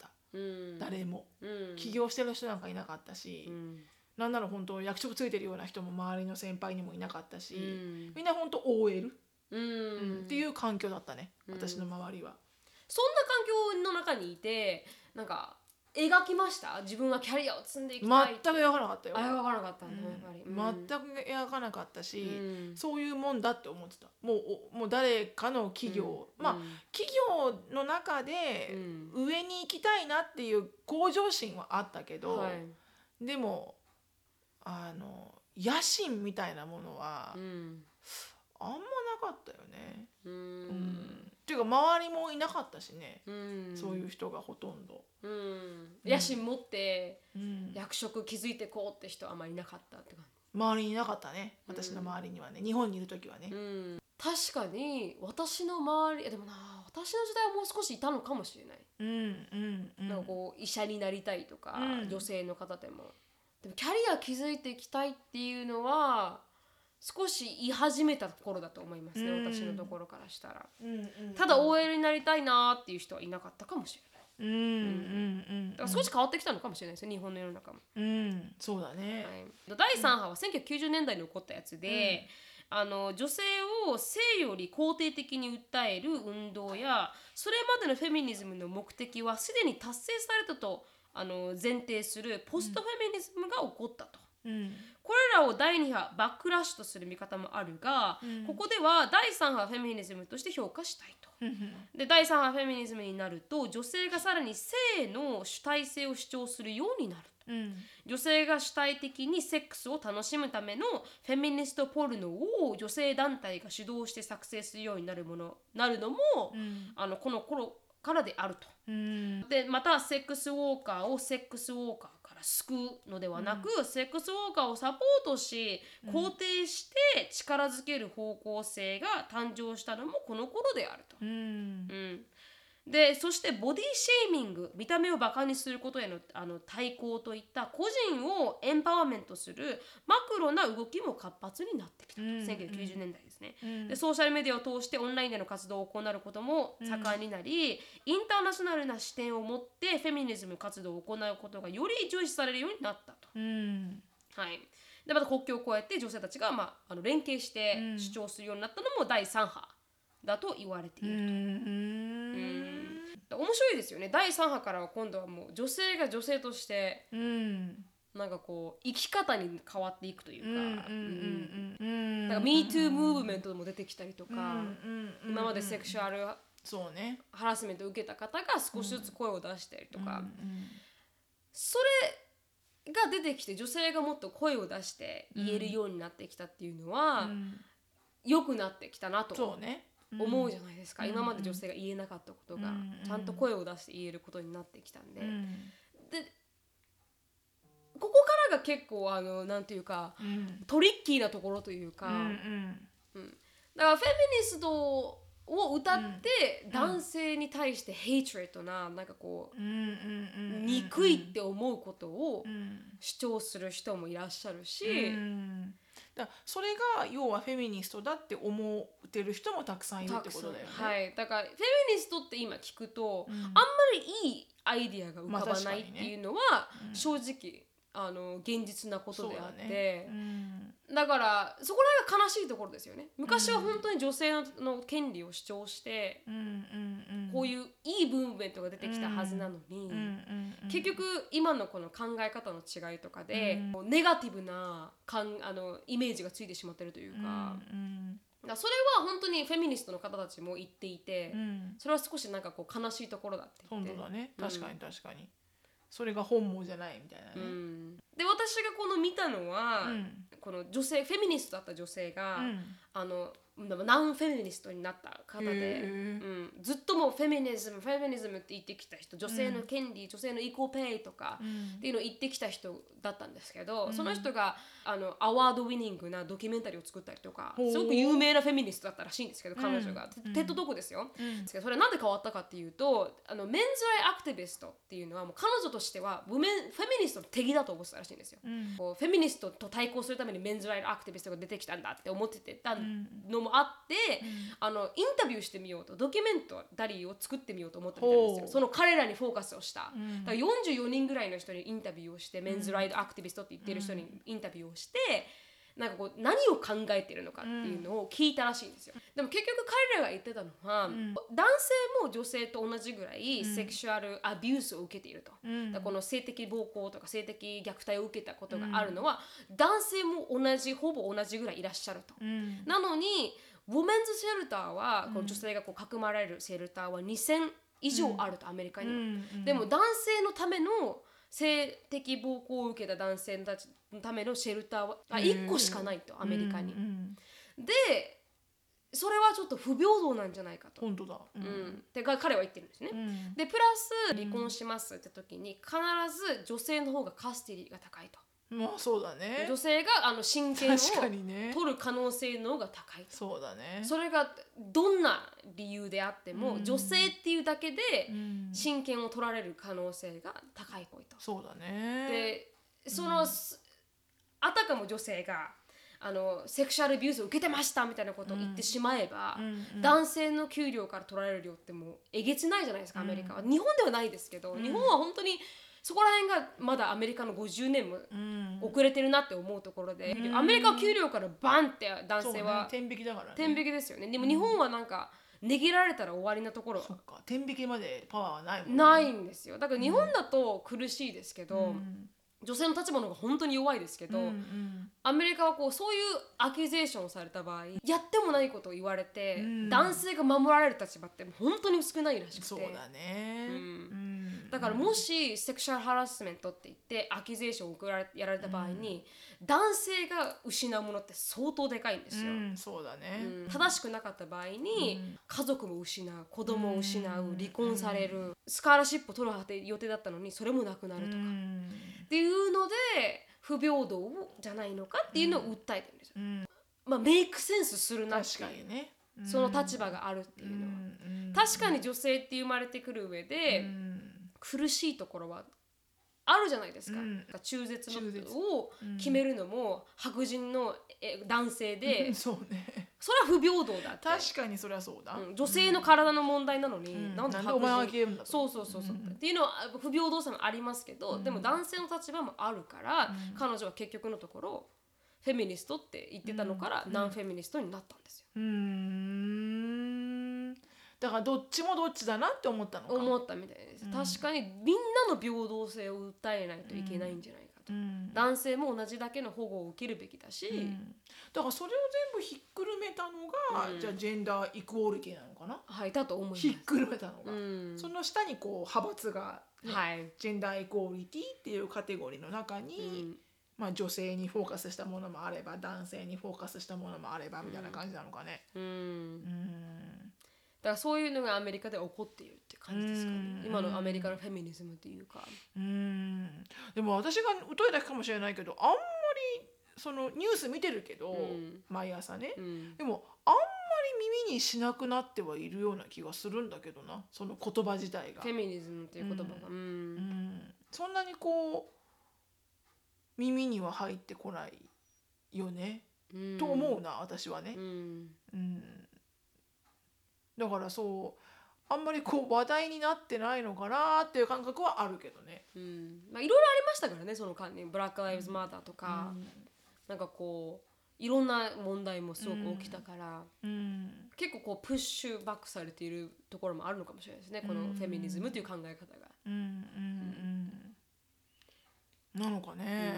うん、誰も。うん、起業してる人なんかいなかったし、うん。なんなら本当役職ついてるような人も周りの先輩にもいなかったし、うん。みんな本当 OL うん。うん。っていう環境だったね、うん。私の周りは。そんな環境の中にいてなんか描きました？自分はキャリアを積んでいきたい全く描かなかったよ。あ描かなかったんだ、うん。やっぱり、全く描かなかったし、うん。そういうもんだって思ってた。もうおもう誰かの企業、うん。まあ企業の中でうん。上に行きたいなっていう向上心はあったけど、はい。でもあの野心みたいなものはうん。あんまなかったよね。ううんんっていうか周りもいなかったしね、うん。そういう人がほとんど。うん。野心持ってうん。役職築いてこうって人はあんまりいなかったって感周りにいなかったね。うん。私の周りにはね、日本にいる時はね。じ、。うん。確かに私の周りえでもな私の時代はもう少しいたのかもしれない、うんうんうん。なんかこう医者になりたいとか、うん。女性の方でも。でもキャリア築いていきたいっていうのは少し言い始めた頃だと思いますね、うん。私のところからしたら。うんうんただ OL になりたいなっていう人はいなかったかもしれない。うんうんうんだから少し変わってきたのかもしれないですね日本の世の中も、うんそうだね、はい、第3波は1990年代に起こったやつで、あの女性を性より肯定的に訴える運動やそれまでのフェミニズムの目的はすでに達成されたとあの前提するポストフェミニズムが起こったと。うんこれらを第2波バックラッシュとする見方もあるが、うんここでは第3波フェミニズムとして評価したいと。うんで第3波フェミニズムになると女性がさらに性の主体性を主張するようになると。うん女性が主体的にセックスを楽しむためのフェミニストポルノを女性団体が主導して作成するようになるものなるのも、うんあのこの頃からであると。うんでまたセックスウォーカーをセックスウォーカー救うのではなく、セックスウォーカーをサポートし肯定して力づける方向性が誕生したのもこの頃であると。うん。うん、でそしてボディシェーミング見た目をバカにすることへのあの対抗といった個人をエンパワーメントするマクロな動きも活発になってきたと、うん1990年代ですね。うんでソーシャルメディアを通してオンラインでの活動を行うことも盛んになり、インターナショナルな視点を持ってフェミニズム活動を行うことがより重視されるようになったと。うん。はい、でまた国境を越えて女性たちが、まあ、あの連携してうん。主張するようになったのも第3波だと言われている。うん。面白いですよね。第3波からは今度はもう女性が女性としてうん。なんかこう生き方に変わっていくというか、なんか MeToo ムーブメントも出てきたりとか、うん今までセクシュアルそうね。ハラスメントを受けた方が少しずつ声を出したりとか、うん。それが出てきて女性がもっと声を出して言えるようになってきたっていうのは、うん。良くなってきたなと。そうね思うじゃないですか、うん今まで女性が言えなかったことがうんちゃんと声を出して言えることになってきたんで、うん。でここからが結構あのなんていうかうん。トリッキーなところというか、うんだからフェミニストを歌ってん。男性に対してヘイトレットななんかこう憎いって思うことをうん。主張する人もいらっしゃるし、うんだそれが要はフェミニストだって思ってる人もたくさんいるってことだよね。はい、だからフェミニストって今聞くと、うん。あんまりいいアイディアが浮かばないっていうのは、うん。正直あの現実なことであって。だね。うん。だからそこら辺が悲しいところですよね。昔は本当に女性のの権利を主張して、うんうんうん。こういういいムーブメントが出てきたはずなのに、うん結局今のこの考え方の違いとかで、ネガティブなかんあのイメージがついてしまってるというか,、だそれは本当にフェミニストの方たちも言っていて、うん。それは少しなんかこう悲しいところだって言って。本当だね。うん確かに確かにそれが本望じゃないみたいなうねん、で私がこの見たのは、うん。この女性フェミニストだった女性が、うん。あのナンフェミニストになった方へで、ーうん、ずっともうフェミニズムフェミニズムって言ってきた人女性の権利、女性の equal pay とか、うん。っていうのを言ってきた人だったんですけど、うん。その人があの award-winning なドキュメンタリーを作ったりとかすごく有名なフェミニストだったらしいんですけど彼女が、うん。 TED Talk ですよ、うん。ですけどそれなんで変わったかっていうとあの men's right activist っていうのはもう彼女としては women feminist の敵だと思ってたらしいんですよ。うん。こうフェミニストと対抗するために men's right activist が出てきたんだって思っててたん。のもあって、あのインタビューしてみようとドキュメンタリーを作ってみようと思ったみたいですよ。その彼らにフォーカスをした、ん。だから44人ぐらいの人にインタビューをして、メンズライドアクティビストって言ってる人にインタビューをしてなんかこう何を考えてるのかっていうのを聞いたらしいんですよ、でも結局彼らが言ってたのは、ん。男性も女性と同じぐらいセクシュアルアビュースを受けていると、うん。この性的暴行とか性的虐待を受けたことがあるのは、男性も同じほぼ同じぐらいいらっしゃると、うん。なのにウォメンズシェルターは、この女性がこうかくまられるシェルターは2000以上あると、アメリカには、うん。でも男性のための性的暴行を受けた男性たちのためのシェルターはあ1個しかないとアメリカに、うん。うんでそれはちょっと不平等なんじゃないかと、本当だ。ううん。ん、ってか彼は言ってるんですね、うん。でプラス離婚しますって時に必ず女性の方がカステリーが高いとまあそうだね。女性があの親権を確かにね。取る可能性の方が高い。とそうだね。それがどんな理由であっても、うん。女性っていうだけでうん。親権を取られる可能性が高いと。そうだね。でその、すあたかも女性があのセクシャルビュースを受けてましたみたいなことを言ってしまえば、うんうん。男性の給料から取られる量ってもうえげつないじゃないですかアメリカは、日本ではないですけど、日本は本当にそこら辺がまだアメリカの50年もうん。遅れてるなって思うところで、うん。アメリカは給料からバンって男性は天引きだからね。天引きですよね。でも日本はなんか値切られたら終わりなところ。そっか。天引きまでパワーはないもんね。ないんですよ。だから日本だと苦しいですけど、うん。女性の立場の方が本当に弱いですけど、うんうん。アメリカはこうそういう accusation をされた場合やってもないことを言われて、うん。男性が守られる立場って本当に少ないらしくて。そうだね。うん。うんだからもしセクシャルハラスメントって言って accusation を送られやられた場合に、男性が失うものって相当でかいんですよ。うんそうだね。うん。正しくなかった場合に、うん。家族も失う子供を失う、うん。離婚される、スカーラシップを取る予定だったのにそれもなくなるとか、うん。っていうので不平等じゃないのかっていうのを訴えてるんですよ。うん。まあメイクセンスするなって確いうかにね。その立場があるっていうのは、うん。確かに女性って生まれてくる上で、うん苦しいところはあるじゃないですか、うん。中絶を決めるのも白人のえ男性で、うんそうね。それは不平等だって。確かにそれはそうだ。うん。女性の体の問題なのに、うん。なんでなんでお前が決めるんだとそうそうそうそう、っていうのは不平等さもありますけど、でも男性の立場もあるから、彼女は結局のところフェミニストって言ってたのから、ナンフェミニストになったんですよ。うーんだからどっちもどっちだなって思ったのか。思ったみたいです、確かにみんなの平等性を訴えないといけないんじゃないかと、うん。男性も同じだけの保護を受けるべきだし、うん。だからそれを全部ひっくるめたのが、うん。じゃあジェンダーイクオリティなのかな、はいだと思います。ひっくるめたのが、うん。その下にこう派閥が、ねはい、ジェンダーイクオリティっていうカテゴリーの中に、うん。まあ、女性にフォーカスしたものもあれば男性にフォーカスしたものもあればみたいな感じなのかね。うん。うん。だからそういうのがアメリカで起こっているって感じですかね。うん。今のアメリカのフェミニズムっていうか。うん。でも私が疎いだけかもしれないけどあんまりそのニュース見てるけど、うん。毎朝ね、うん。でもあんまり耳にしなくなってはいるような気がするんだけどな。その言葉自体が。フ。ェミニズムっていう言葉が。うん。うん。そんなにこう耳には入ってこないよね、うん。と思うな私はね。う。ん。うんだからそうあんまりこう話題になってないのかなっていう感覚はあるけどね。うん。まあいろいろありましたからねその間にブラック・ライブズ・マターとか、うん。なんかこういろんな問題もすごく起きたから、うん。結構こうプッシュバックされているところもあるのかもしれないですねこのうんフェミニズムという考え方が。うん。うん。うん。なのかね。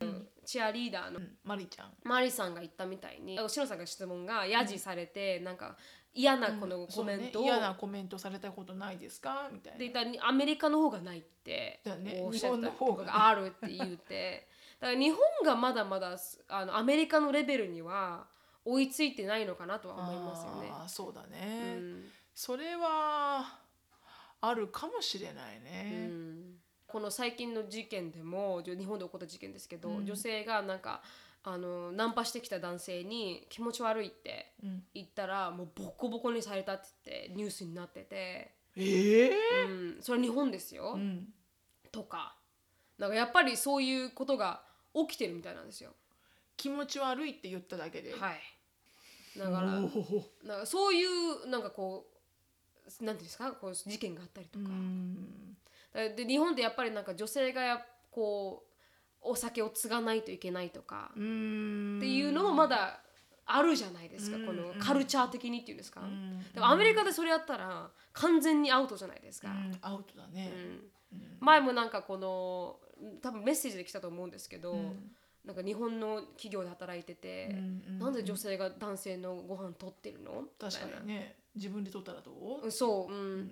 うん。チアリーダーのうん。マリちゃん。マリさんが言ったみたいにしのさんが質問がヤジされて、なんか嫌なこのコメントを、そうね嫌なコメントされたことないですか？みたいな。でアメリカの方がないっておっしゃってた方が。あるって言って。だから日本がまだまだあのアメリカのレベルには追いついてないのかなとは思いますよね。あーそうだうね、ん。それはあるかもしれないうね。ん。この最近の事件でも日本で起こった事件ですけど、うん。女性がなんかあのナンパしてきた男性に気持ち悪いってうん。言ったらもうボコボコにされたって言ってニュースになってて、ええうん、それは日本ですよ、うん。とか。なんかやっぱりそういうことが起きてるみたいなんですよ。気持ち悪いって言っただけで。はい、だからなんかそういうなんかこうなんていうんですか？こう事件があったりとうか,、んで日本ってやっぱりなんか女性がやこうお酒を継がないといけないとか。っていうのもまだあるじゃないですか、うん。このカルチャー的にっていうんですか、ん。でもアメリカでそれやったら完全にアウトじゃないですか、うん。アウトだね、うん。前もなんかこの多分メッセージで来たと思うんですけど、うん。なんか日本の企業で働いてて、うんなんで女性が男性のご飯取ってるの？確かにね自分で取ったらどう？うんそう、うん。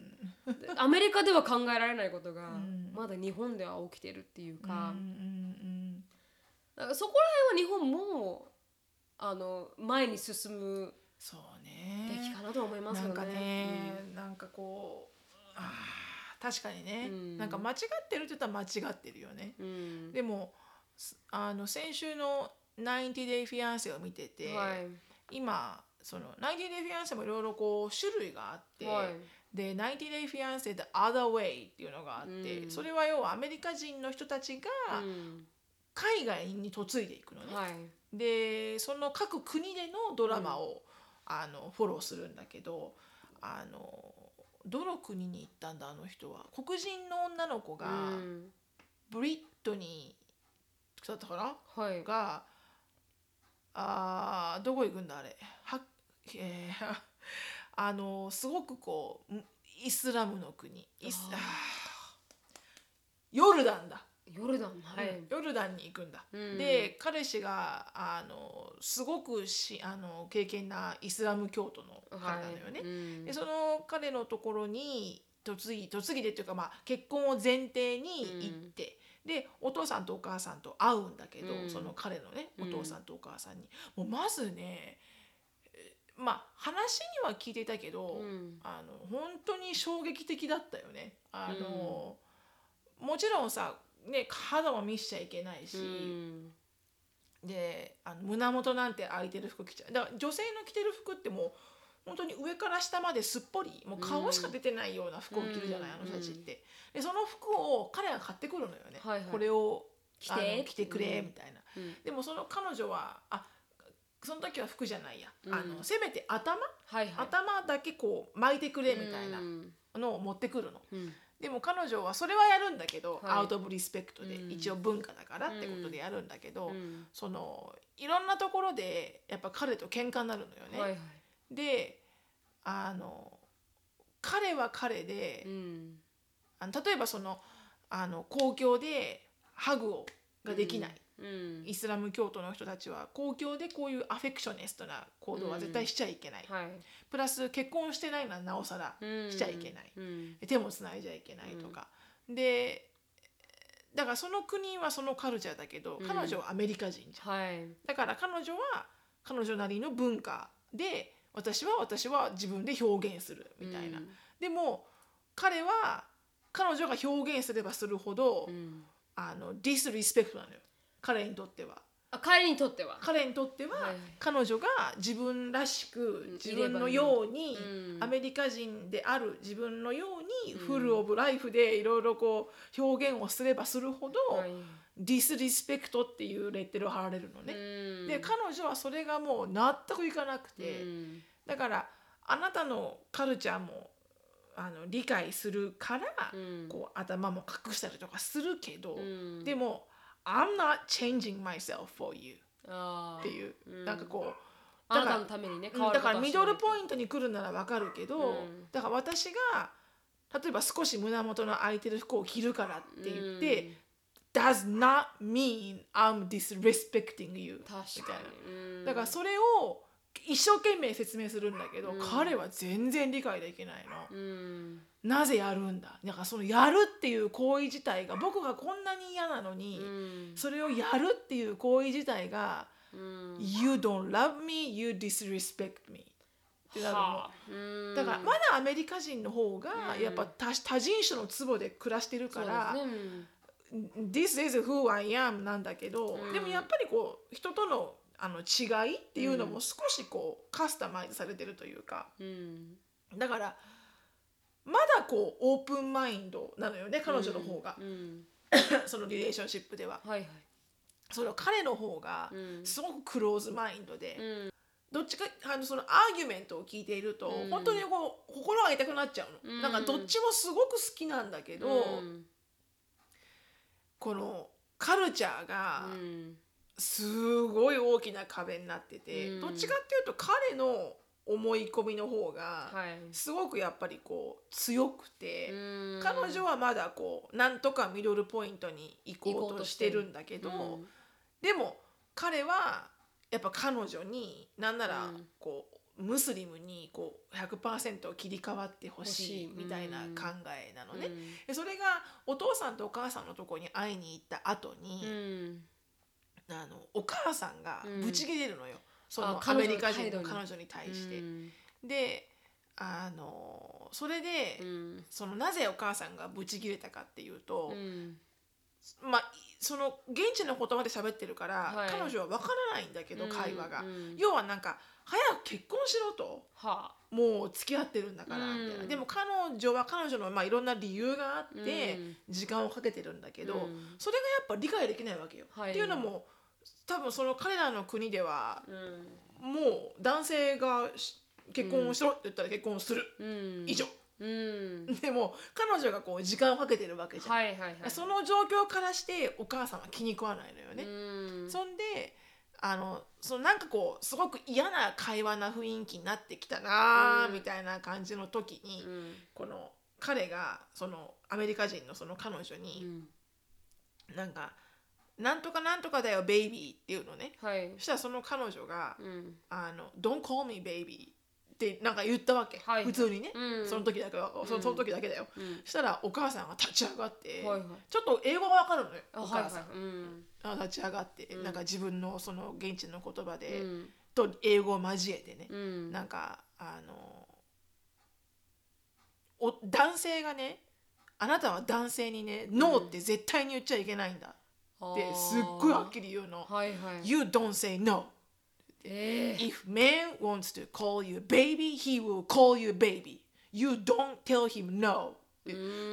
アメリカでは考えられないことが、ん。まだ日本では起きてるっていううんか,、うんだからそこら辺は日本もあの前に進むそうべきねかなと思いますよね。なんかね、なんかこうあー確かにね、うん。なんか間違ってるって言ったら間違ってるよね、うん。うんでもすあの先週の「90 Day Fiancé」を見てて、はい。今その90 Day Fiancé もいろいろこう種類があって、はい。で90 Day Fiancé The Other Way っていうのがあって、うん。それは要はアメリカ人の人たちがうん。海外に嫁いでいくのね。はい。でその各国でのドラマを、あのフォローするんだけどあのどの国に行ったんだあの人は。黒人の女の子が、うん。ブリットニーだったかな？はい。があーどこ行くんだあれ？は、えー あのすごくこうイスラムの国イスヨルダンだ、ヨルダンはい、ヨルダンに行くんだ、うん。で彼氏があのすごくしあの経験なイスラム教徒の彼なのよね、うん。でその彼のところに嫁ぎ嫁ぎでっていうか、まあ、結婚を前提に行って、でお父さんとお母さんと会うんだけど、うん。その彼のねおうん。父さんとお母さんに、もうまずねえまあ話には聞いていたけど、うん。あの本当に衝撃的だったよね。あのもちろんさ、ね、肌も見しちゃいけないし、うん。であの胸元なんて開いてる服着ちゃう。だから女性の着てる服ってもう本当に上から下まですっぽりもう顔しか出てないような服を着るじゃない、うん。あの人たちって。でその服を彼が買ってくるのよね、はいはい。これを着て？着てくれうん。みたいな。うん。でもその彼女はあその時は服じゃないや、うん。あのせめて頭、はいはい。頭だけこう巻いてくれみたいなうん。のを持ってくるの。うん。でも彼女はそれはやるんだけど、はい。アウト・オブ・リスペクトで、うん。一応文化だからってことでやるんだけど、うん。そのいろんなところでやっぱ彼と喧嘩になるのよね。はいはい。であの彼は彼で、うん。あの例えばそのあの公共でハグをができない、うん。イスラム教徒の人たちは公共でこういうアフェクショネストな行動は絶対しちゃいけない、はい。プラス結婚してないのはなおさらしちゃいけない、うん。手もつないじゃいけないとか、でだからその国はそのカルチャーだけど、うん。彼女はアメリカ人じゃん。はい。だから彼女は彼女なりの文化で私は私は自分で表現するみたいな、うん。でも彼は彼女が表現すればするほど、うん。あのディスリスペクトなのよ彼にとっては。あ彼にとっては。彼にとっては、はいはい。彼女が自分らしくうん。自分のように、うん。アメリカ人である自分のように、うん。フル・オブ・ライフでいろいろこう表現をすればするほど、はい。ディスリスペクトっていうレッテルを貼られるのね。うん。で彼女はそれがもう納得いかなくて、うん。だからあなたのカルチャーもあの理解するから、うん。こう頭も隠したりとかするけど、うん。でも「I'm not changing myself for you」っていう、うん。なんかこうあなたのためにねうんだからミドルポイントに来るならわかるけど、うん。だから私が例えば少し胸元の空いてる服を着るからって言って、does not mean I'm disrespecting you 確みたかいな。だからそれを一生懸命説明するんだけど、うん。彼は全然理解できないの。うん。なぜやるんだ？だからそのやるっていう行為自体が僕がこんなに嫌なのに、うん。それをやるっていう行為自体がうん「You don't love me, you disrespect me」ってなるの。はあ。うん。だからまだアメリカ人の方がうん。やっぱ多多人種のツボで暮らしてるからそうですね「This is who I am」なんだけど、うん。でもやっぱりこう人とのあの違いっていうのも少しこうカスタマイズされてるというか。うん。だからまだこうオープンマインドなのよね彼女の方が、うん そのリレーションシップでは。はいはい。その彼の方がうん。すごくクローズマインドで、うん。どっちかあのそのアーギュメントを聞いていると、うん。本当にこう心が痛くなっちゃうの、うん。なんかどっちもすごく好きなんだけど、うん。このカルチャーがうんすごい大きな壁になってて、うん。どっちかっていうと彼の思い込みの方がはい。すごくやっぱりこう強くて、うん。彼女はまだこうなんとかミドルポイントに行こうとしてるんだけど、うんでも彼はやっぱ彼女になんならうん。こう、ムスリムにこう100%切り替わってほしいみたいな考えなのね。うん。でそれがお父さんとお母さんのとこに会いに行った後に、うんあのお母さんがブチ切れるのよ、そのアメリカ人の彼女に対して。うん。であのそれで、うん。そのなぜお母さんがブチ切れたかっていうと、うん。まあその現地の言葉で喋ってるから、はい。彼女は分からないんだけど、うん。会話が、うん。要はなんか早く結婚しろと。はもう付き合ってるんだから、うん。みたいな。でも彼女は彼女の、まあ、いろんな理由があってうん。時間をかけてるんだけど、うん。それがやっぱ理解できないわけよ。はい。っていうのも多分その彼らの国ではうん。もう男性がし結婚をしろって言ったら結婚する、うん。以上。うん。でも彼女がこう時間をかけてるわけじゃん。はいはいはい。その状況からしてお母さんは気に食わないのよね。うん。そんであのそのなんかこうすごく嫌な会話な雰囲気になってきたなみたいな感じの時に、うん。この彼がそのアメリカ人のその彼女うに、ん。なんか「なんとかなんとかだよベイビー」っていうのね。はい。そしたらその彼女がうん「あの Don't call me baby」ってなんか言ったわけ、はい普通にね、うん。その時だけどそのその時だけだよ、うん。そしたらお母さんが立ち上がって、はいはい。ちょっと英語がわかるのよあお母さん、はいはい立ち上がって、うん。なんか自分のその現地の言葉で、うん。と英語を交えてね、うん。なんかあのお男性がねあなたは男性にね、ノーって絶対に言っちゃいけないんだってすっごいはっきり言うの。はいはい。You don't say no. ええ If man wants to call you baby, he will call you baby. You don't tell him no.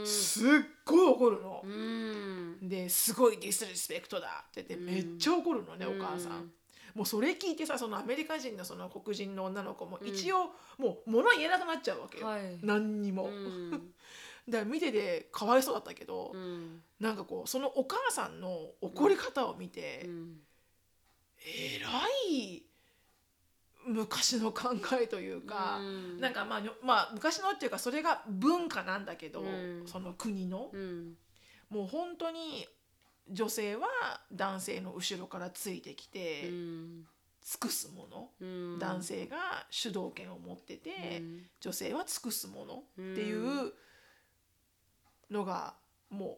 すっごい怒るの。う。ん。ですごいディスリスペクトだ。って言ってめっちゃ怒るのね、お母さん。もうそれ聞いてさそのアメリカ人のその黒人の女の子も一応もう物言えなくなっちゃうわけよ、はい。何にも、うん。だから見ててかわいそうだったけど、うん。なんかこうそのお母さんの怒り方を見て、うん。えらい昔の考えというか、うん。なんかまあまあ昔のっていうかそれが文化なんだけど、うん。その国の、うん。もう本当に女性は男性の後ろからついてきて、うん尽くすもの、うん。男性が主導権を持ってて、うん。女性は尽くすものっていうのがもう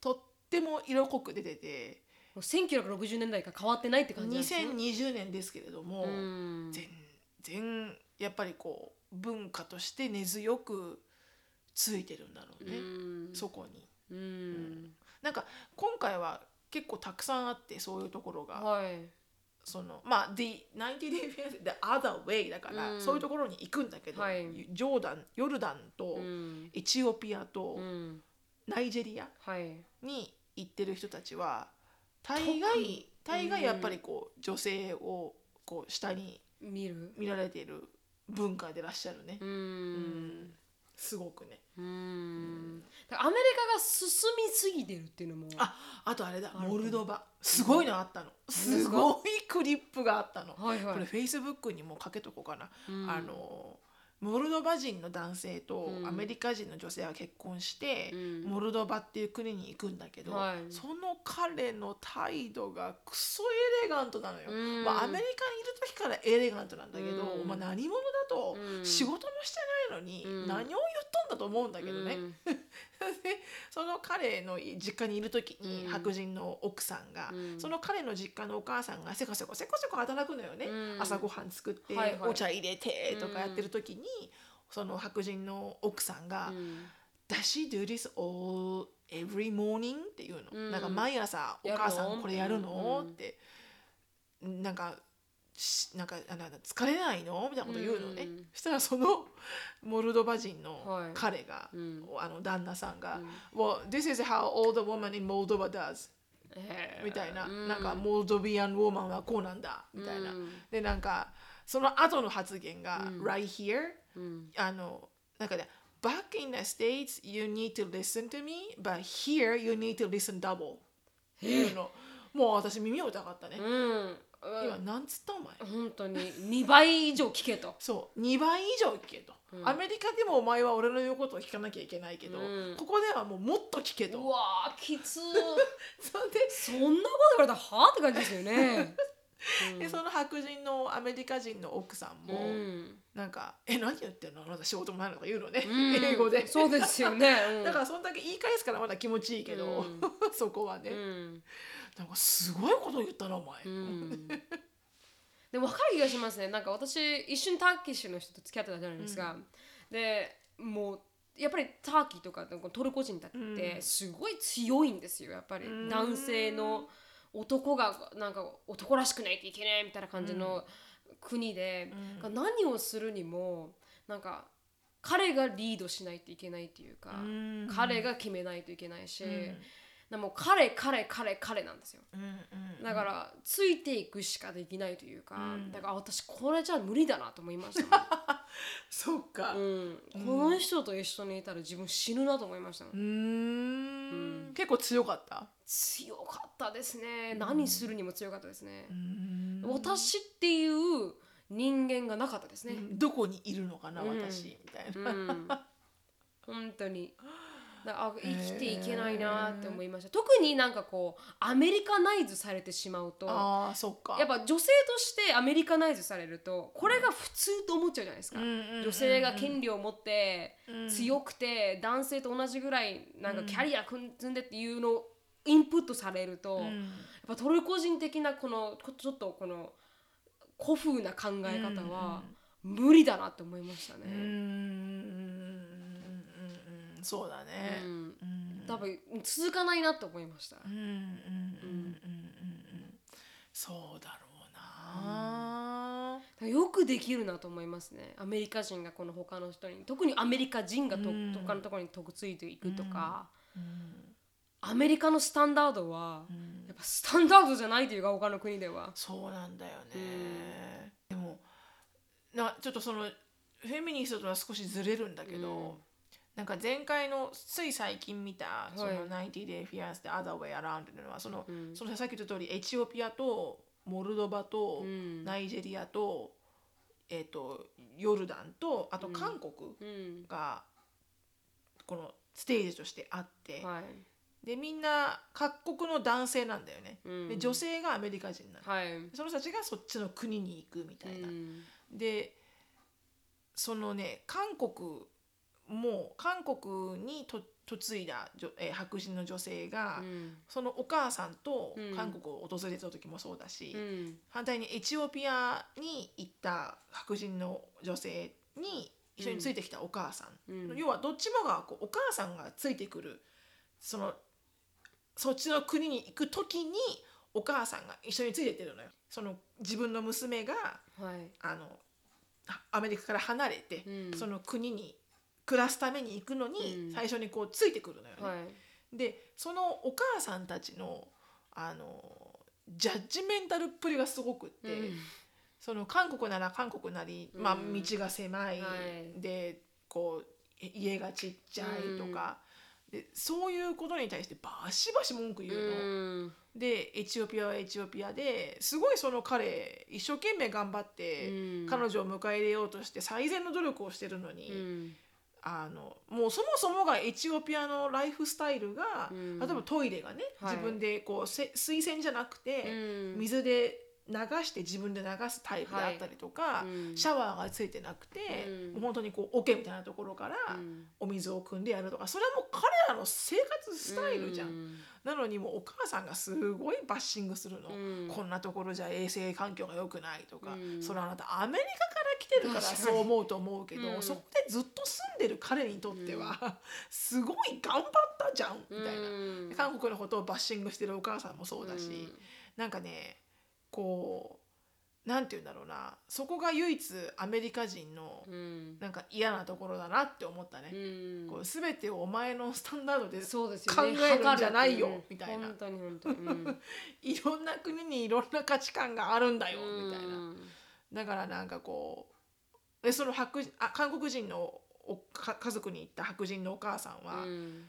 とっても色濃く出ててもう1960年代から変わってないって感じなんですね2020年ですけれども、うん。全然やっぱりこう文化として根強くついてるんだろうね、うん。そこに。うん。なんか今回は結構たくさんあってそういうところが、はい。そのまあ The 90 Day Fiancé The Other Way だから、うん。そういうところに行くんだけど、はい。ジョーダンヨルダンとうん。エチオピアとうん。ナイジェリアはい。に行ってる人たちは大概大概やっぱりこう女性をこう下に見る。見られている文化でらっしゃるね。う、うん。んすごくね。うん。だからアメリカが進みすぎてるっていうのも。ああとあれだ。モルドバ。すごいのあったの。すごいクリップがあったの。はいはい。これフェイスブックにもかけとこうかな、うん。あのモルドバ人の男性とうん。アメリカ人の女性が結婚して、うん。モルドバっていう国に行くんだけど、はい。その彼の態度がクソエレガントなのよ、うん。まあ、アメリカにいる時からエレガントなんだけど、うん。まあ、何者だとうん。仕事もしてないのにうん。何を言っとんだと思うんだけどね、その彼の実家にいる時にうん白人の奥さんが、うんその彼の実家のお母さんがせこせこせこせこ働くのよね、うん朝ごはん作って、はいはいお茶入れてとかやってる時に、その白人の奥さんがうん「Does she do this all every morning?」っていうの、うんなんか毎朝お母さんこれやるの、うんってなんかしなんかあなんか疲れないの？みたいなこと言うのね、うん。そしたらその モルドバ人のはい。彼が、うん。あの旦那さんが「Well, this is how all the woman in Moldova does」みたいな、うん。なんかモルドビアンウォーマンはこうなんだ。みたいな、うん。でなんかその後の発言が「うん。right here」うん。あのなんかね「back in the states you need to listen to me but here you need to listen double」いうの。もう私耳を疑ったね、うん今なんつったお前？本当に。2倍以上聞けと。そう。2倍以上聞けと、うん。アメリカでもお前は俺の言うことを聞かなきゃいけないけど、うん。ここではもうもっと聞けと。うわーきつ そんでそんなこと言われたらはあって感じですよね。でその白人のアメリカ人の奥さんうも、ん。なんか「え何言ってんの？あなた仕事もないの?」とか言うのね、うん。英語で。そうですよね。うん。だからそんだけ言い返すからまだ気持ちいいけど、うん。そこはね、うんなんかすごいこと言ったなお前、うん。でも分かる気がしますね。なんか私一緒にターキッシュの人と付き合ってたじゃないですか、でもうやっぱりターキーとかトルコ人だってうん。すごい強いんですよやっぱり、うん。男性の男がなんか男らしくないといけないみたいな感じの国で、うん。何をするにもなんか彼がリードしないといけないっていうか、うん。彼が決めないといけないし、うんでも彼彼彼彼なんですよ。うんうんだからついていくしかできないというか、うん。だから私これじゃ無理だなと思いました そっか。うん、この人と一緒にいたら自分死ぬなと思いましたうーん。結構強かった？強かったですね。何するにも強かったですね。う、ん。私っていう人間がなかったですね、どこにいるのかな、うん。私みたいな、うん、本当にあ生きていけないなって思いました、特になんかこうアメリカナイズされてしまうとああそっか。やっぱ女性としてアメリカナイズされるとこれが普通と思っちゃうじゃないですか、女性が権利を持ってうん。強くて男性と同じぐらいなんかキャリア積んでっていうのをインプットされると、やっうんぱトルコ人的なこのこちょっとこの古風な考え方は無理だなって思いましたうんうんうんね。うんそうだね。うん。うん。多分続かないなと思いました。うんうんうんうんうんうん。そうだろうな、よくできるなと思いますね。アメリカ人がこの他の人に。特にアメリカ人がと、うん。他のところにとくついていくとか、うん。アメリカのスタンダードは、うん。やっぱスタンダードじゃないというか他の国では。そうなんだよね、でもなちょっとそのフェミニストとは少しずれるんだけど、うんなんか前回のつい最近見たそのはい90 Day Fiance で Other Way Around っていうのはその,、うん。そのさっき言った通りエチオピアとモルドバとうん。ナイジェリアと,、えっとヨルダンとあと韓国うん。がこのステージとしてあって、はい。でみんな各国の男性なんだよね、うん。で女性がアメリカ人なの、はい。その人たちがそっちの国に行くみたいな、うん。でそのね韓国も韓国にと嫁いだ女、えー白人の女性が、うん。そのお母さんとうん。韓国を訪れた時もそうだし、うん。反対にエチオピアに行った白人の女性に一緒についてきたお母さん、うん。要はどっちもがこうお母さんがついてくるそのそっちの国に行く時にお母さんが一緒についてってるのよ。その自分の娘がはい。あのあアメリカから離れて、うん。その国に暮らすために行くのに、うん。最初にこうついてくるのよね。はい。でそのお母さんたちのあのジャッジメンタルっぷりがすごくって、うん。その韓国なら韓国なり、まあ、うん道が狭い、はい。でこうえ家がちっちゃいとか、でそういうことに対してバシバシ文句言うの。うん。でエチオピアはエチオピアですごいその彼一生懸命頑張って、うん。彼女を迎え入れようとして最善の努力をしてるのに、うんあのもうそもそもがエチオピアのライフスタイルが、うん。例えばトイレがね、はい。自分でこうせ水洗じゃなくて、うん。水で流して自分で流すタイプであったりとか、うん。シャワーがついてなくて、うん。もう本当にこう桶みたいなところからうん。お水を汲んでやるとかそれはもう彼らの生活スタイルじゃん。うん。なのにもうお母さんがすごいバッシングするの、うん。こんなところじゃ衛生環境が良くないとか、うん。それはあなたアメリカから来てるからそう思うと思うけど、うん。そこでずっと住んでる彼にとっては、すごい頑張ったじゃんみたいな、うん韓国のことをバッシングしてるお母さんもそうだし、なんかねこうなんて言うんだろうなそこが唯一アメリカ人のうん。なんか嫌なところだなって思ったね。うん。こう全てをお前のスタンダードで考えるんじゃないよ測るみたいな。いろんな国にいろんな価値観があるんだよみたいな。うん。だからなんかこうでその白人あ韓国人のおか家族に行った白人のお母さんは、うん。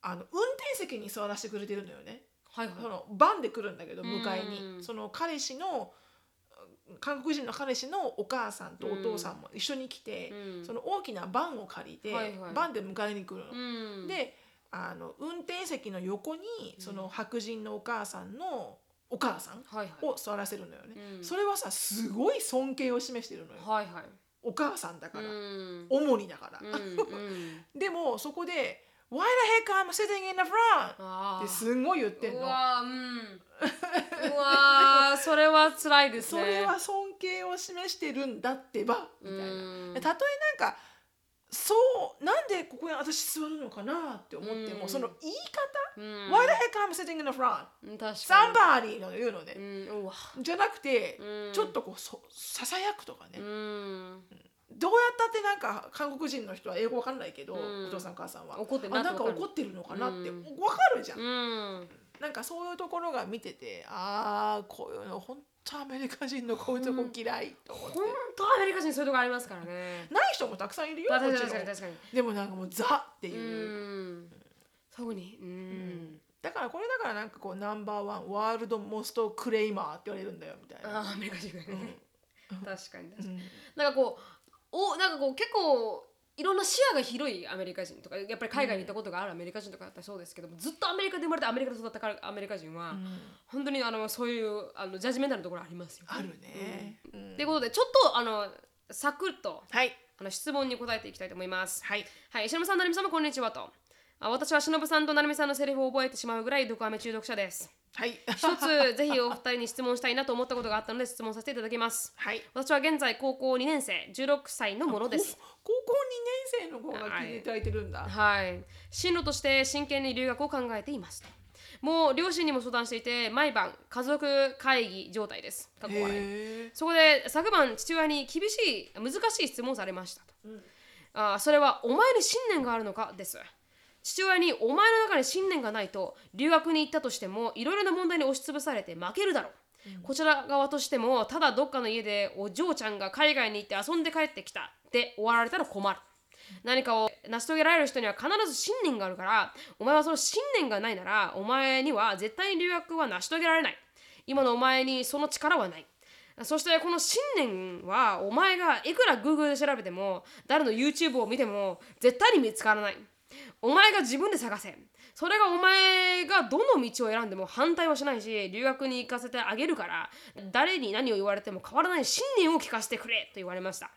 あの運転席に座らせてくれてるのよね。はいはい。そのバンで来るんだけど迎えに、うんその彼氏の韓国人の彼氏のお母さんとお父さんも一緒に来て、うん。その大きなバンを借りて、はいはい。バンで迎えに来るの。うん。であの運転席の横にその白人のお母さんのお母さんはいはい。を座らせるのよね、うん。それはさすごい尊敬を示してるのよ。はいはいお母さんだから、うん。主にだから、でもそこで「Why the heck I'm sitting in the front?」ってすんごい言ってんの。うわーうん。うわーそれは辛いですね。それは尊敬を示してるんだってばみたいな。うん。たとえなんかそうなんでここに私座るのかなって思っても、うんその言いう方ん「Why the heck I'm sitting in the front?」somebody の言うのね、にうんじゃなくて、うん。ちょっとこうそささやくとかね、うん。どうやったってなんか韓国人の人は英語わかんないけど、うん。お父さんお母さんは。怒ってるなあなんか怒ってるのかなってうん。わかるじゃん。なんかそういうところが見ててああこういうの本当アメリカ人のこういうとこ嫌いと思って、本当アメリカ人そういうとこありますからね。ない人もたくさんいるよ確かに確かに確かに。でもなんかもうザってういう、ん。特にううん。ん。だからこれだからなんかこうナンバーワンワールドモストクレイマーって言われるんだよみたいな、あーアメリカ人がね。確かに確かに。うん。なんかこうおなんかこう結構いろんな視野が広いアメリカ人とかやっぱり海外に行ったことがあるアメリカ人とかだったらそうですけどもずっとアメリカで生まれてアメリカで育ったからアメリカ人は、うん本当にあのそういうあのジャッジメンタルなところありますよ。あるね、うんということでちょっとあのサクッとはいあの質問に答えていきたいと思います。はいはい、しのぶさん、なるみさんもこんにちはと。あ私はしのぶさんとなるみさんのセリフを覚えてしまうぐらい毒アメ中毒者です。はい一つ ぜひお二人に質問したいなと思ったことがあったので質問させていただきます。はい私は現在高校2年生、16歳のものです。高校2年生の子が聞いていただいてるんだ、はい。進路として真剣に留学を考えていますと。もう両親にも相談していて、毎晩家族会議状態です。そこで昨晩父親に厳しい難しい質問をされましたと、あーそれはお前に信念があるのか？です父親にお前の中に信念がないと留学に行ったとしてもいろいろな問題に押しつぶされて負けるだろう、こちら側としてもただどっかの家でお嬢ちゃんが海外に行って遊んで帰ってきたで終わられたら困る。何かを成し遂げられる人には必ず信念があるからお前はその信念がないならお前には絶対に留学は成し遂げられない。今のお前にその力はない。そしてこの信念はお前がいくら Google で調べても誰の YouTube を見ても絶対に見つからないお前が自分で探せ。それがお前がどの道を選んでも反対はしないし留学に行かせてあげるから誰に何を言われても変わらない信念を聞かせてくれと言われました。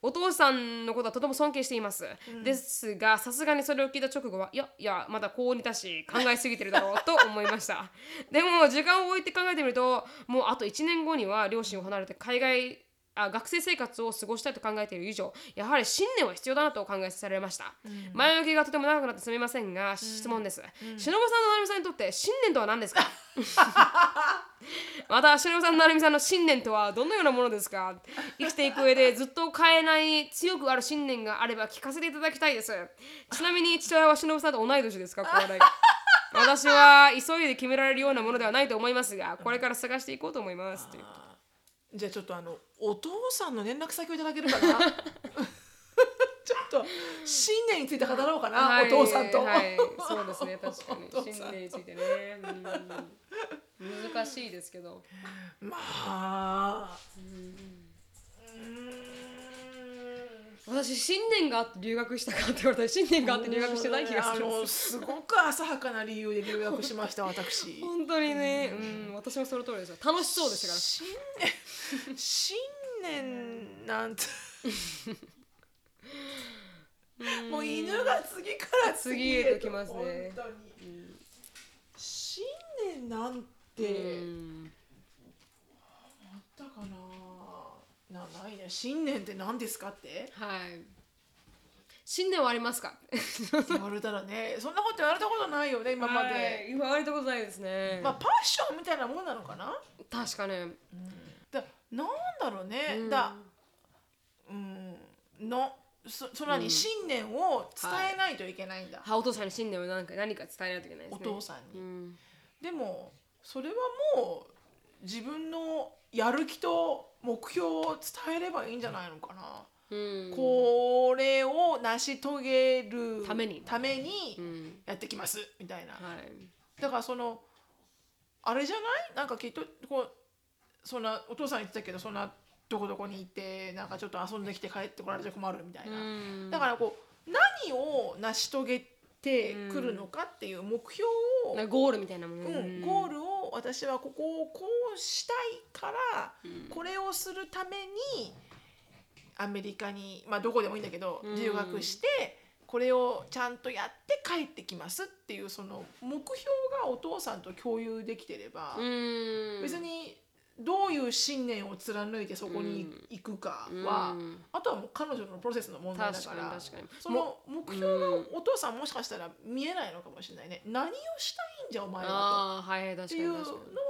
お父さんのことはとても尊敬しています、ですがさすがにそれを聞いた直後はいやいやまだ高2だし考えすぎてるだろうと思いました。でも時間を置いて考えてみるともうあと1年後には両親を離れて海外あ学生生活を過ごしたいと考えている以上やはり信念は必要だなとお考えされました、前置きがとても長くなってすみませんが、質問です、しのぶさんとなるみさんにとって信念とは何ですか？またしのぶさんとなるみさんの信念とはどのようなものですか？生きていく上でずっと変えない強くある信念があれば聞かせていただきたいです。ちなみに父親はしのぶさんと同い年ですか？これ私は急いで決められるようなものではないと思いますがこれから探していこうと思います。というじゃあちょっとあのお父さんの連絡先をいただけるかな？ちょっと信念について語ろうかな、はいお父さんと、はい、そうですね確かに。お父さん信念についてね、うん、難しいですけど。まあ私信念があって留学したかって言われたら信念があって留学してない気がするあのすごく浅はかな理由で留学しました私。本当にね、うん、私もその通りですよ。楽しそうでしたから。信念信念なんて。もう犬が次から次へと来ますね。本当に、信念なんて、うん。あったかななないね。信念って何ですかって？はい。信念はありますか？言われたらね。そんなこと言われたことないよね今まで、はい。言われたことないですね、まあパッションみたいなもんなのかな？確かねだなんだろうね、うん。だうんのそそらに信念を伝えないといけないんだ、はお父さんに信念を何か何か伝えないといけないですおね父さんに、うん。でもそれはもう自分のやる気と目標を伝えればいいんじゃないのかな、うん。これを成し遂げるために。ためにうん。やってきます。みたいな、はい。だからそのあれじゃない？なんかきっとこうそんなお父さん言ってたけどそんなどこどこに行ってなんかちょっと遊んできて帰ってこられちゃ困るみたいな、うん。だからこう何を成し遂げてくるのかっていう目標を、なんかゴールみたいなもの、うん、ゴールを私はここをこうしたいから、これをするためにアメリカにまあどこでもいいんだけどうん。留学して、これをちゃんとやって帰ってきますっていうその目標がお父さんと共有できてれば、うん。別にどういう信念を貫いてそこに行くかは、うん。あとはもう彼女のプロセスの問題だ確かからに確かに。その目標がお父さんもしかしたら見えないのかもしれない。ね何をしたいんじゃお前はああはいっていうの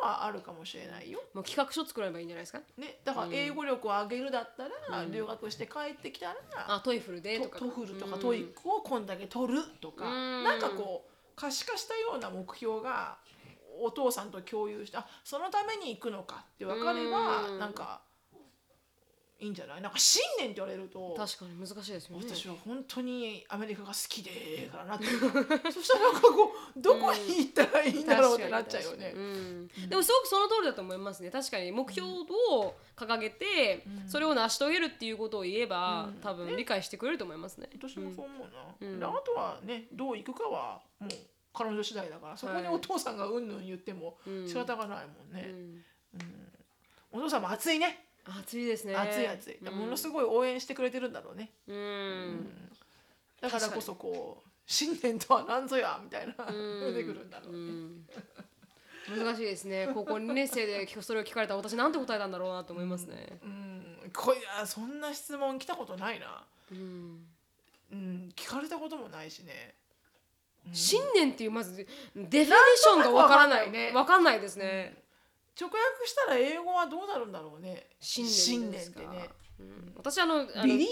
はあるかもしれないよ。もう企画書作ればいいんじゃないですか？ね、だから英語力を上げるだったら、うん。留学して帰ってきたら、あ TOEFL でとか。 TOEFL とかうん。 TOEIC をこんだけ取るとか、うん。なんかこう可視化したような目標がお父さんと共有してあそのために行くのかって分かれば、うん。なんかいいんじゃない？なんか信念って言われると確かに難しいですよね。私は本当にアメリカが好きでからなってる。そしたらなんかこうどこに行ったらいいんだろうってなっちゃうよね。うん。でもすごくその通りだと思いますね。確かに目標を掲げて、それを成し遂げるっていうことを言えば、うん。多分理解してくれると思いますね、私もそう思うな、うん。であとはねどう行くかはもう彼女次第だからそこにはいお父さんがうんぬん言ってもうん。仕方がないもんうね、ん。お父さんも熱いね。暑いですね。熱い熱い、うん。ものすごい応援してくれてるんだろうね。うん、だからこそこう信念とは何ぞやみたいな出てくるんだろうね、うん。難しいですね。高校2年生でそれを聞かれたら私なんて答えたんだろうなと思いますね。うん、こいやそんな質問来たことないな、うん。うん、聞かれたこともないしね信念っていうまずデフィニッションがわからない。ね。わかんないですね、直訳したら英語はどうなるんだろうね。信念ですか？ってね。うん。私あの意味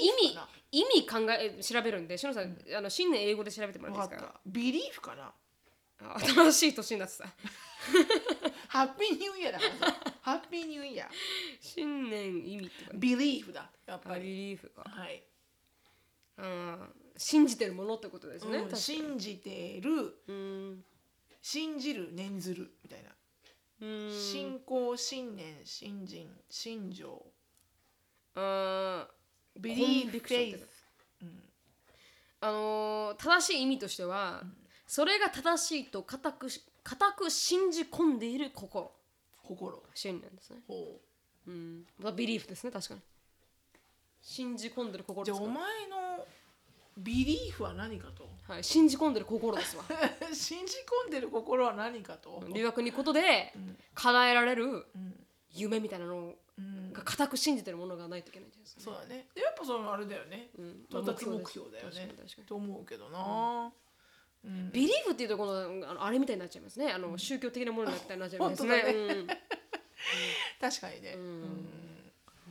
意味考え調べるんでしのさん、あの信念英語で調べてもらっっていいですか？たビリーフかな？あ新しい年になってた。ハッピーニューイヤーだからさ。ハッピーニューイヤー信念意味 belief だやっぱり。リーフか。はい、うん信じてるものってことですね、うん信じてるうん。信じる念ずるみたいな、うん信仰信念信心信条。あ belief faith あのー正しい意味としては、それが正しいと固くし固く信じ込んでいる心心。信念ですね。ほう。ん。まあビリーフですね確かに。信じ込んでる心じゃあお前のビリーフは何かと。はい、信じ込んでる心ですわ。信じ込んでる心は何かと、留学に行くことでん。叶えられるうん。夢みたいなのうん、が固く信じてるものがないといけないんですね。そうだね。でやっぱそのあれだよね、うん。到達目標だよね。と思うけどな、うん。ビリーフっていうとこのあのあれみたいになっちゃいますね。あの宗教的なものになったりなっちゃいますね。本当だうん。確かにね、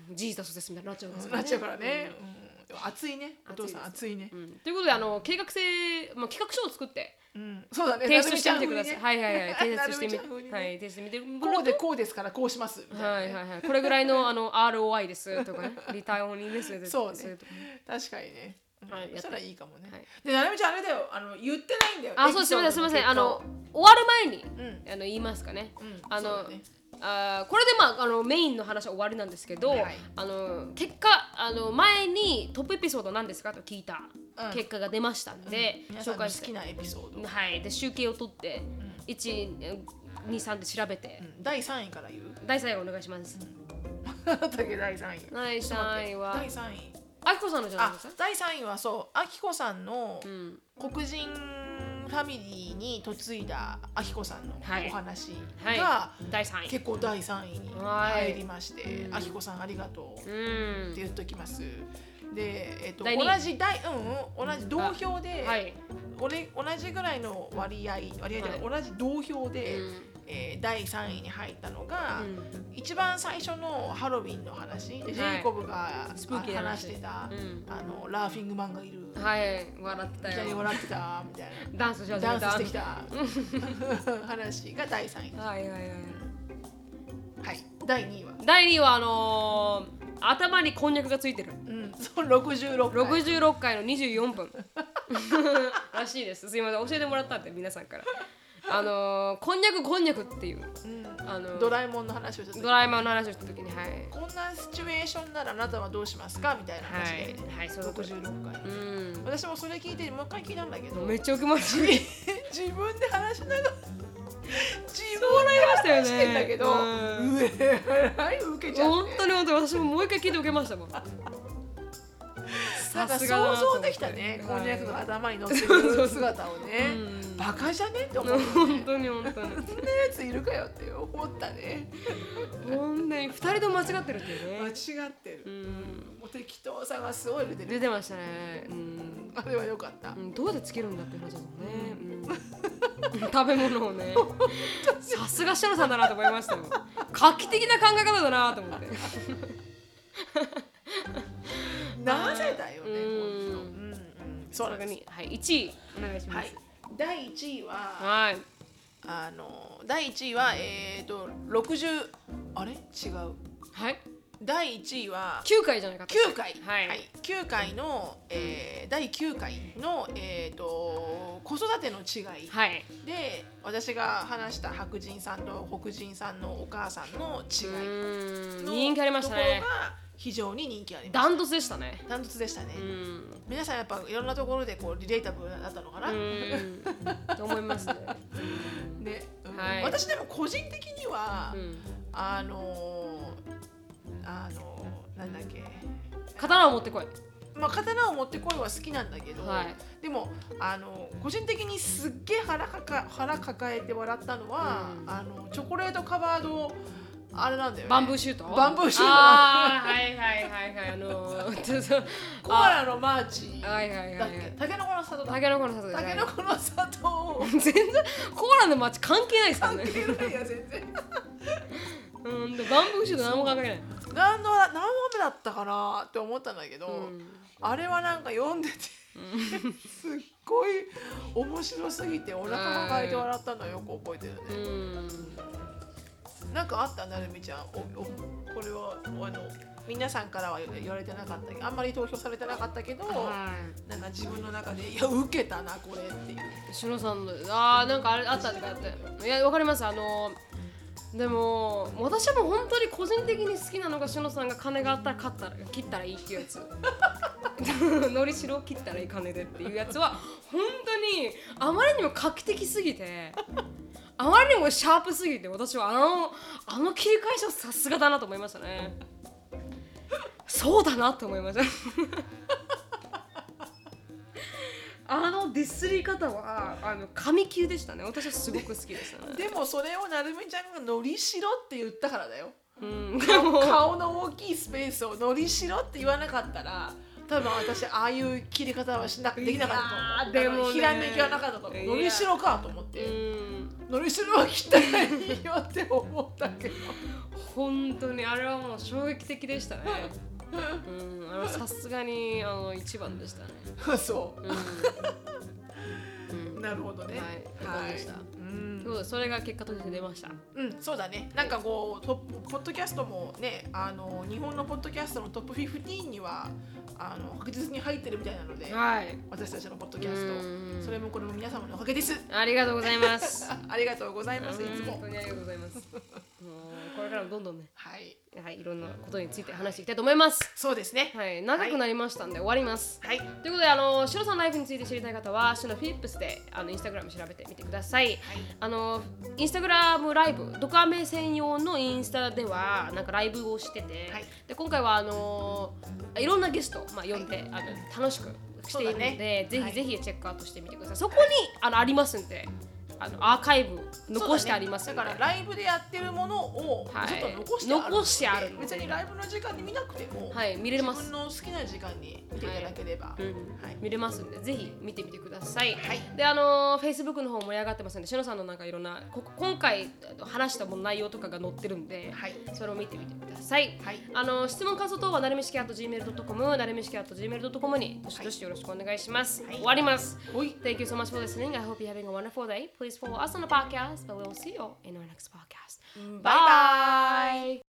ジーザスですみたいになっちゃうんですうんなっちゃうからね、うん熱いね。お父さん熱熱いね、うん。ということであの計画性、まあ、企画書を作って。うん、そうだね。提出してみてください。なはいはいはい。提な出してみて、はい、提出してみて。こうでこうですからこうしますみたいなね、はいはいはい。これぐらいのあの ROI ですとかね。リターンオンインベストです。そうね。確かにね、うん。はい。そしたらいいかもね、はい。でななみちゃんあれだよ。あの言ってないんだよ。あ、そうすみません。すみません。あの終わる前に、うん。あの言いますかね。うん。あのあーこれでまああのメインの話は終わりなんですけど、はい。あの結果あの前にトップエピソード何ですかと聞いたうん結果が出ましたんで、皆さんの紹介して。好きなエピソード、はい。で集計を取って、一二三で調べて、うん。第3位から言う？第三位お願いします。だけ第3位。第三位は。第3位。あきこさんのじゃないあですか？第3位はそう。あきこさんのうん。ファミリーに嫁いだあきこさんのはいお話はいが。第三位。結構第3位にはい入りましてあきこさんありがとうってうん。言っときますで、えっと、同じ第、うんうん、同じ同票で、はい。俺同じぐらいの割合割合じゃない、同じ同票で、うんえー第3位に入ったのが、うん一番最初のハロウィンの話でジェイコブが、話話してた、うんあのラーフィングマンがいる、はい。笑ってたよ。笑ってたみたいな。ダンスしダた。ンスしてきた話が第3位。はいはいはい。はい。第2位は？第二位はあのー頭にこんにゃくがついてる。うん、そう66回。66回の24分 らしいです。すいません教えてもらったんで皆さんから。あのーこんにゃくこんにゃくっていううん、あのドラえもんの話をした時ドラえもんの話をした時にはい。こんなシチュエーションならあなたはどうしますか？みたいな話で、はいはいそういうこと66回、うん。私もそれ聞いてもう一回聞いたんだけどめっちゃ受けましたね自分で話しながら 自分で話してんだけど、うん うえらい受けちゃって。本当に本当に私ももう一回聞いて受けましたもん。さすが想像できたねこんにゃくの頭に乗ってる姿をね。うんバカじゃねって思うよね。本当に本当に。そんなやついるかよって思ったね。本当に二人とも間違ってるっていう間ね違ってる、うん。もう適当さがすごい出てる出てましたね。うん。あれは良かった、うん。どうやってつけるんだって話だもんね、うん、食べ物をね。さすがシロさんだなと思いましたよ。画期的な考え方だなと思って。なぜだよねうん。本当。うんうん。そうなんですにはい1位お願いします。はい第1位ははい。あの第1位はえっ、と60あれ？違う。はい。第1位は9回じゃないかと9回、はい。9回の、えー第9回の、えー、と子育ての違い。はい。で私が話した白人さんと黒人さんのお母さんのう違いーん。の人気ありましたところねが非常に人気ありまダントツでしたね。ダントツでしたね、うん。皆さんやっぱいろんなところでこうリレータブルだったのかな、うん。と思いますね。ね、うん。はい。私でも個人的には、うん。あのーあのーなんだっけ。刀を持ってこい。まあ、刀を持ってこいは好きなんだけど、はい。でもあの個人的にすっげえ腹かか腹抱えて笑ったのは、うん。あのチョコレートカバードあれなんだよね。バンブーシュート？バンブーシュート。ああはいはいはいはい。あのー コアラのマーチ。はいはいはいタケノコの里だ。タケノコの里でタケノコの里を。全然コアラの街関係ないですよ関ね係ないや全然。うんでバンブーシュート何も関係ない。何の何話目だったかなって思ったんだけど、うん。あれはなんか読んでてすっごい面白すぎてお腹抱えて笑ったのよく覚えてるうね、んなんかあったなるみちゃん。おおこれはあの皆さんからは言われてなかったあんまり投票されてなかったけど、はなんか自分の中でいや受けたなこれっていう。いしのさんのあーなんかあれあったんだっていやわかります。あのでも私も本当に個人的に好きなのがしのさんが金があったら買ったら切ったらいいっていうやつ。のりしろを切ったらいい金でっていうやつは本当にあまりにも画期的すぎてあまりにもシャープすぎて私はあのあの切り返しはさすがだなと思いましたね。そうだなと思いました。あのディスり方はあの神級でしたね。私はすごく好きでしたね。でもそれをなるみちゃんが「のりしろ」って言ったからだよ。うん。顔の大きいスペースを「のりしろ」って言わなかったら多分私ああいう切り方はしなくできなかったと思う。でもね。ひらめきはなかったと思いうやのりしろかと思っうてんのりしろは切ったらいいよって思ったけど。本当にあれはもう衝撃的でしたね。うんあれはさすがにあの一番でしたね。そう。ん。うなるほどね。はいそうでしたうんそれが結果として出ましたうん、そうだね。なんかこうトップポッドキャストもね、あの日本のポッドキャストのトップ15にはあの確実に入ってるみたいなので、はい私たちのポッドキャスうんト、それもこれも皆様のおかげです。ありがとうございます ありがとうございます。いつも本。当にありがとうございますこれからもどんどんねはい、はいいろんなことについて話していきたいと思います。そうですね。はい長くなりましたんで終わります。はい、ということで、あの、シロさんライフについて知りたい方は、シロフィリップスで、あの、インスタグラム調べてみてください。あの、インスタグラムライブ、ドカメ専用のインスタでは、なんかライブをしてて、はい。で、今回は、あの、いろんなゲスト、まあ、呼んで、あの、楽しくしているので、ねはいぜひぜひチェックアウトしてみてください。そこに、あの、ありますんで、あの、アーカイブ残してあります。だ,、からライブでやってるものをはいちょっと残してある残してある別にライブの時間に見なくても、はい見れます自分の好きな時間に見ていただければ、うんはい見れますんでぜひ見てみてください。はいであのフェイスブックの方盛り上がってますんでしのさんのなんかいろんなこ今回話したもの内容とかが載ってるんで、はいそれを見てみてください。はいあの質問感想等はなるみしき .gmail.com なるみしき .gmail.com にどしどしよろしくお願いします。はい終わります。おい Thank you so much for listening. I hope you're having a wonderful day. Please For follow us on the podcast, but we'll see you in our next podcast. Mm, bye bye.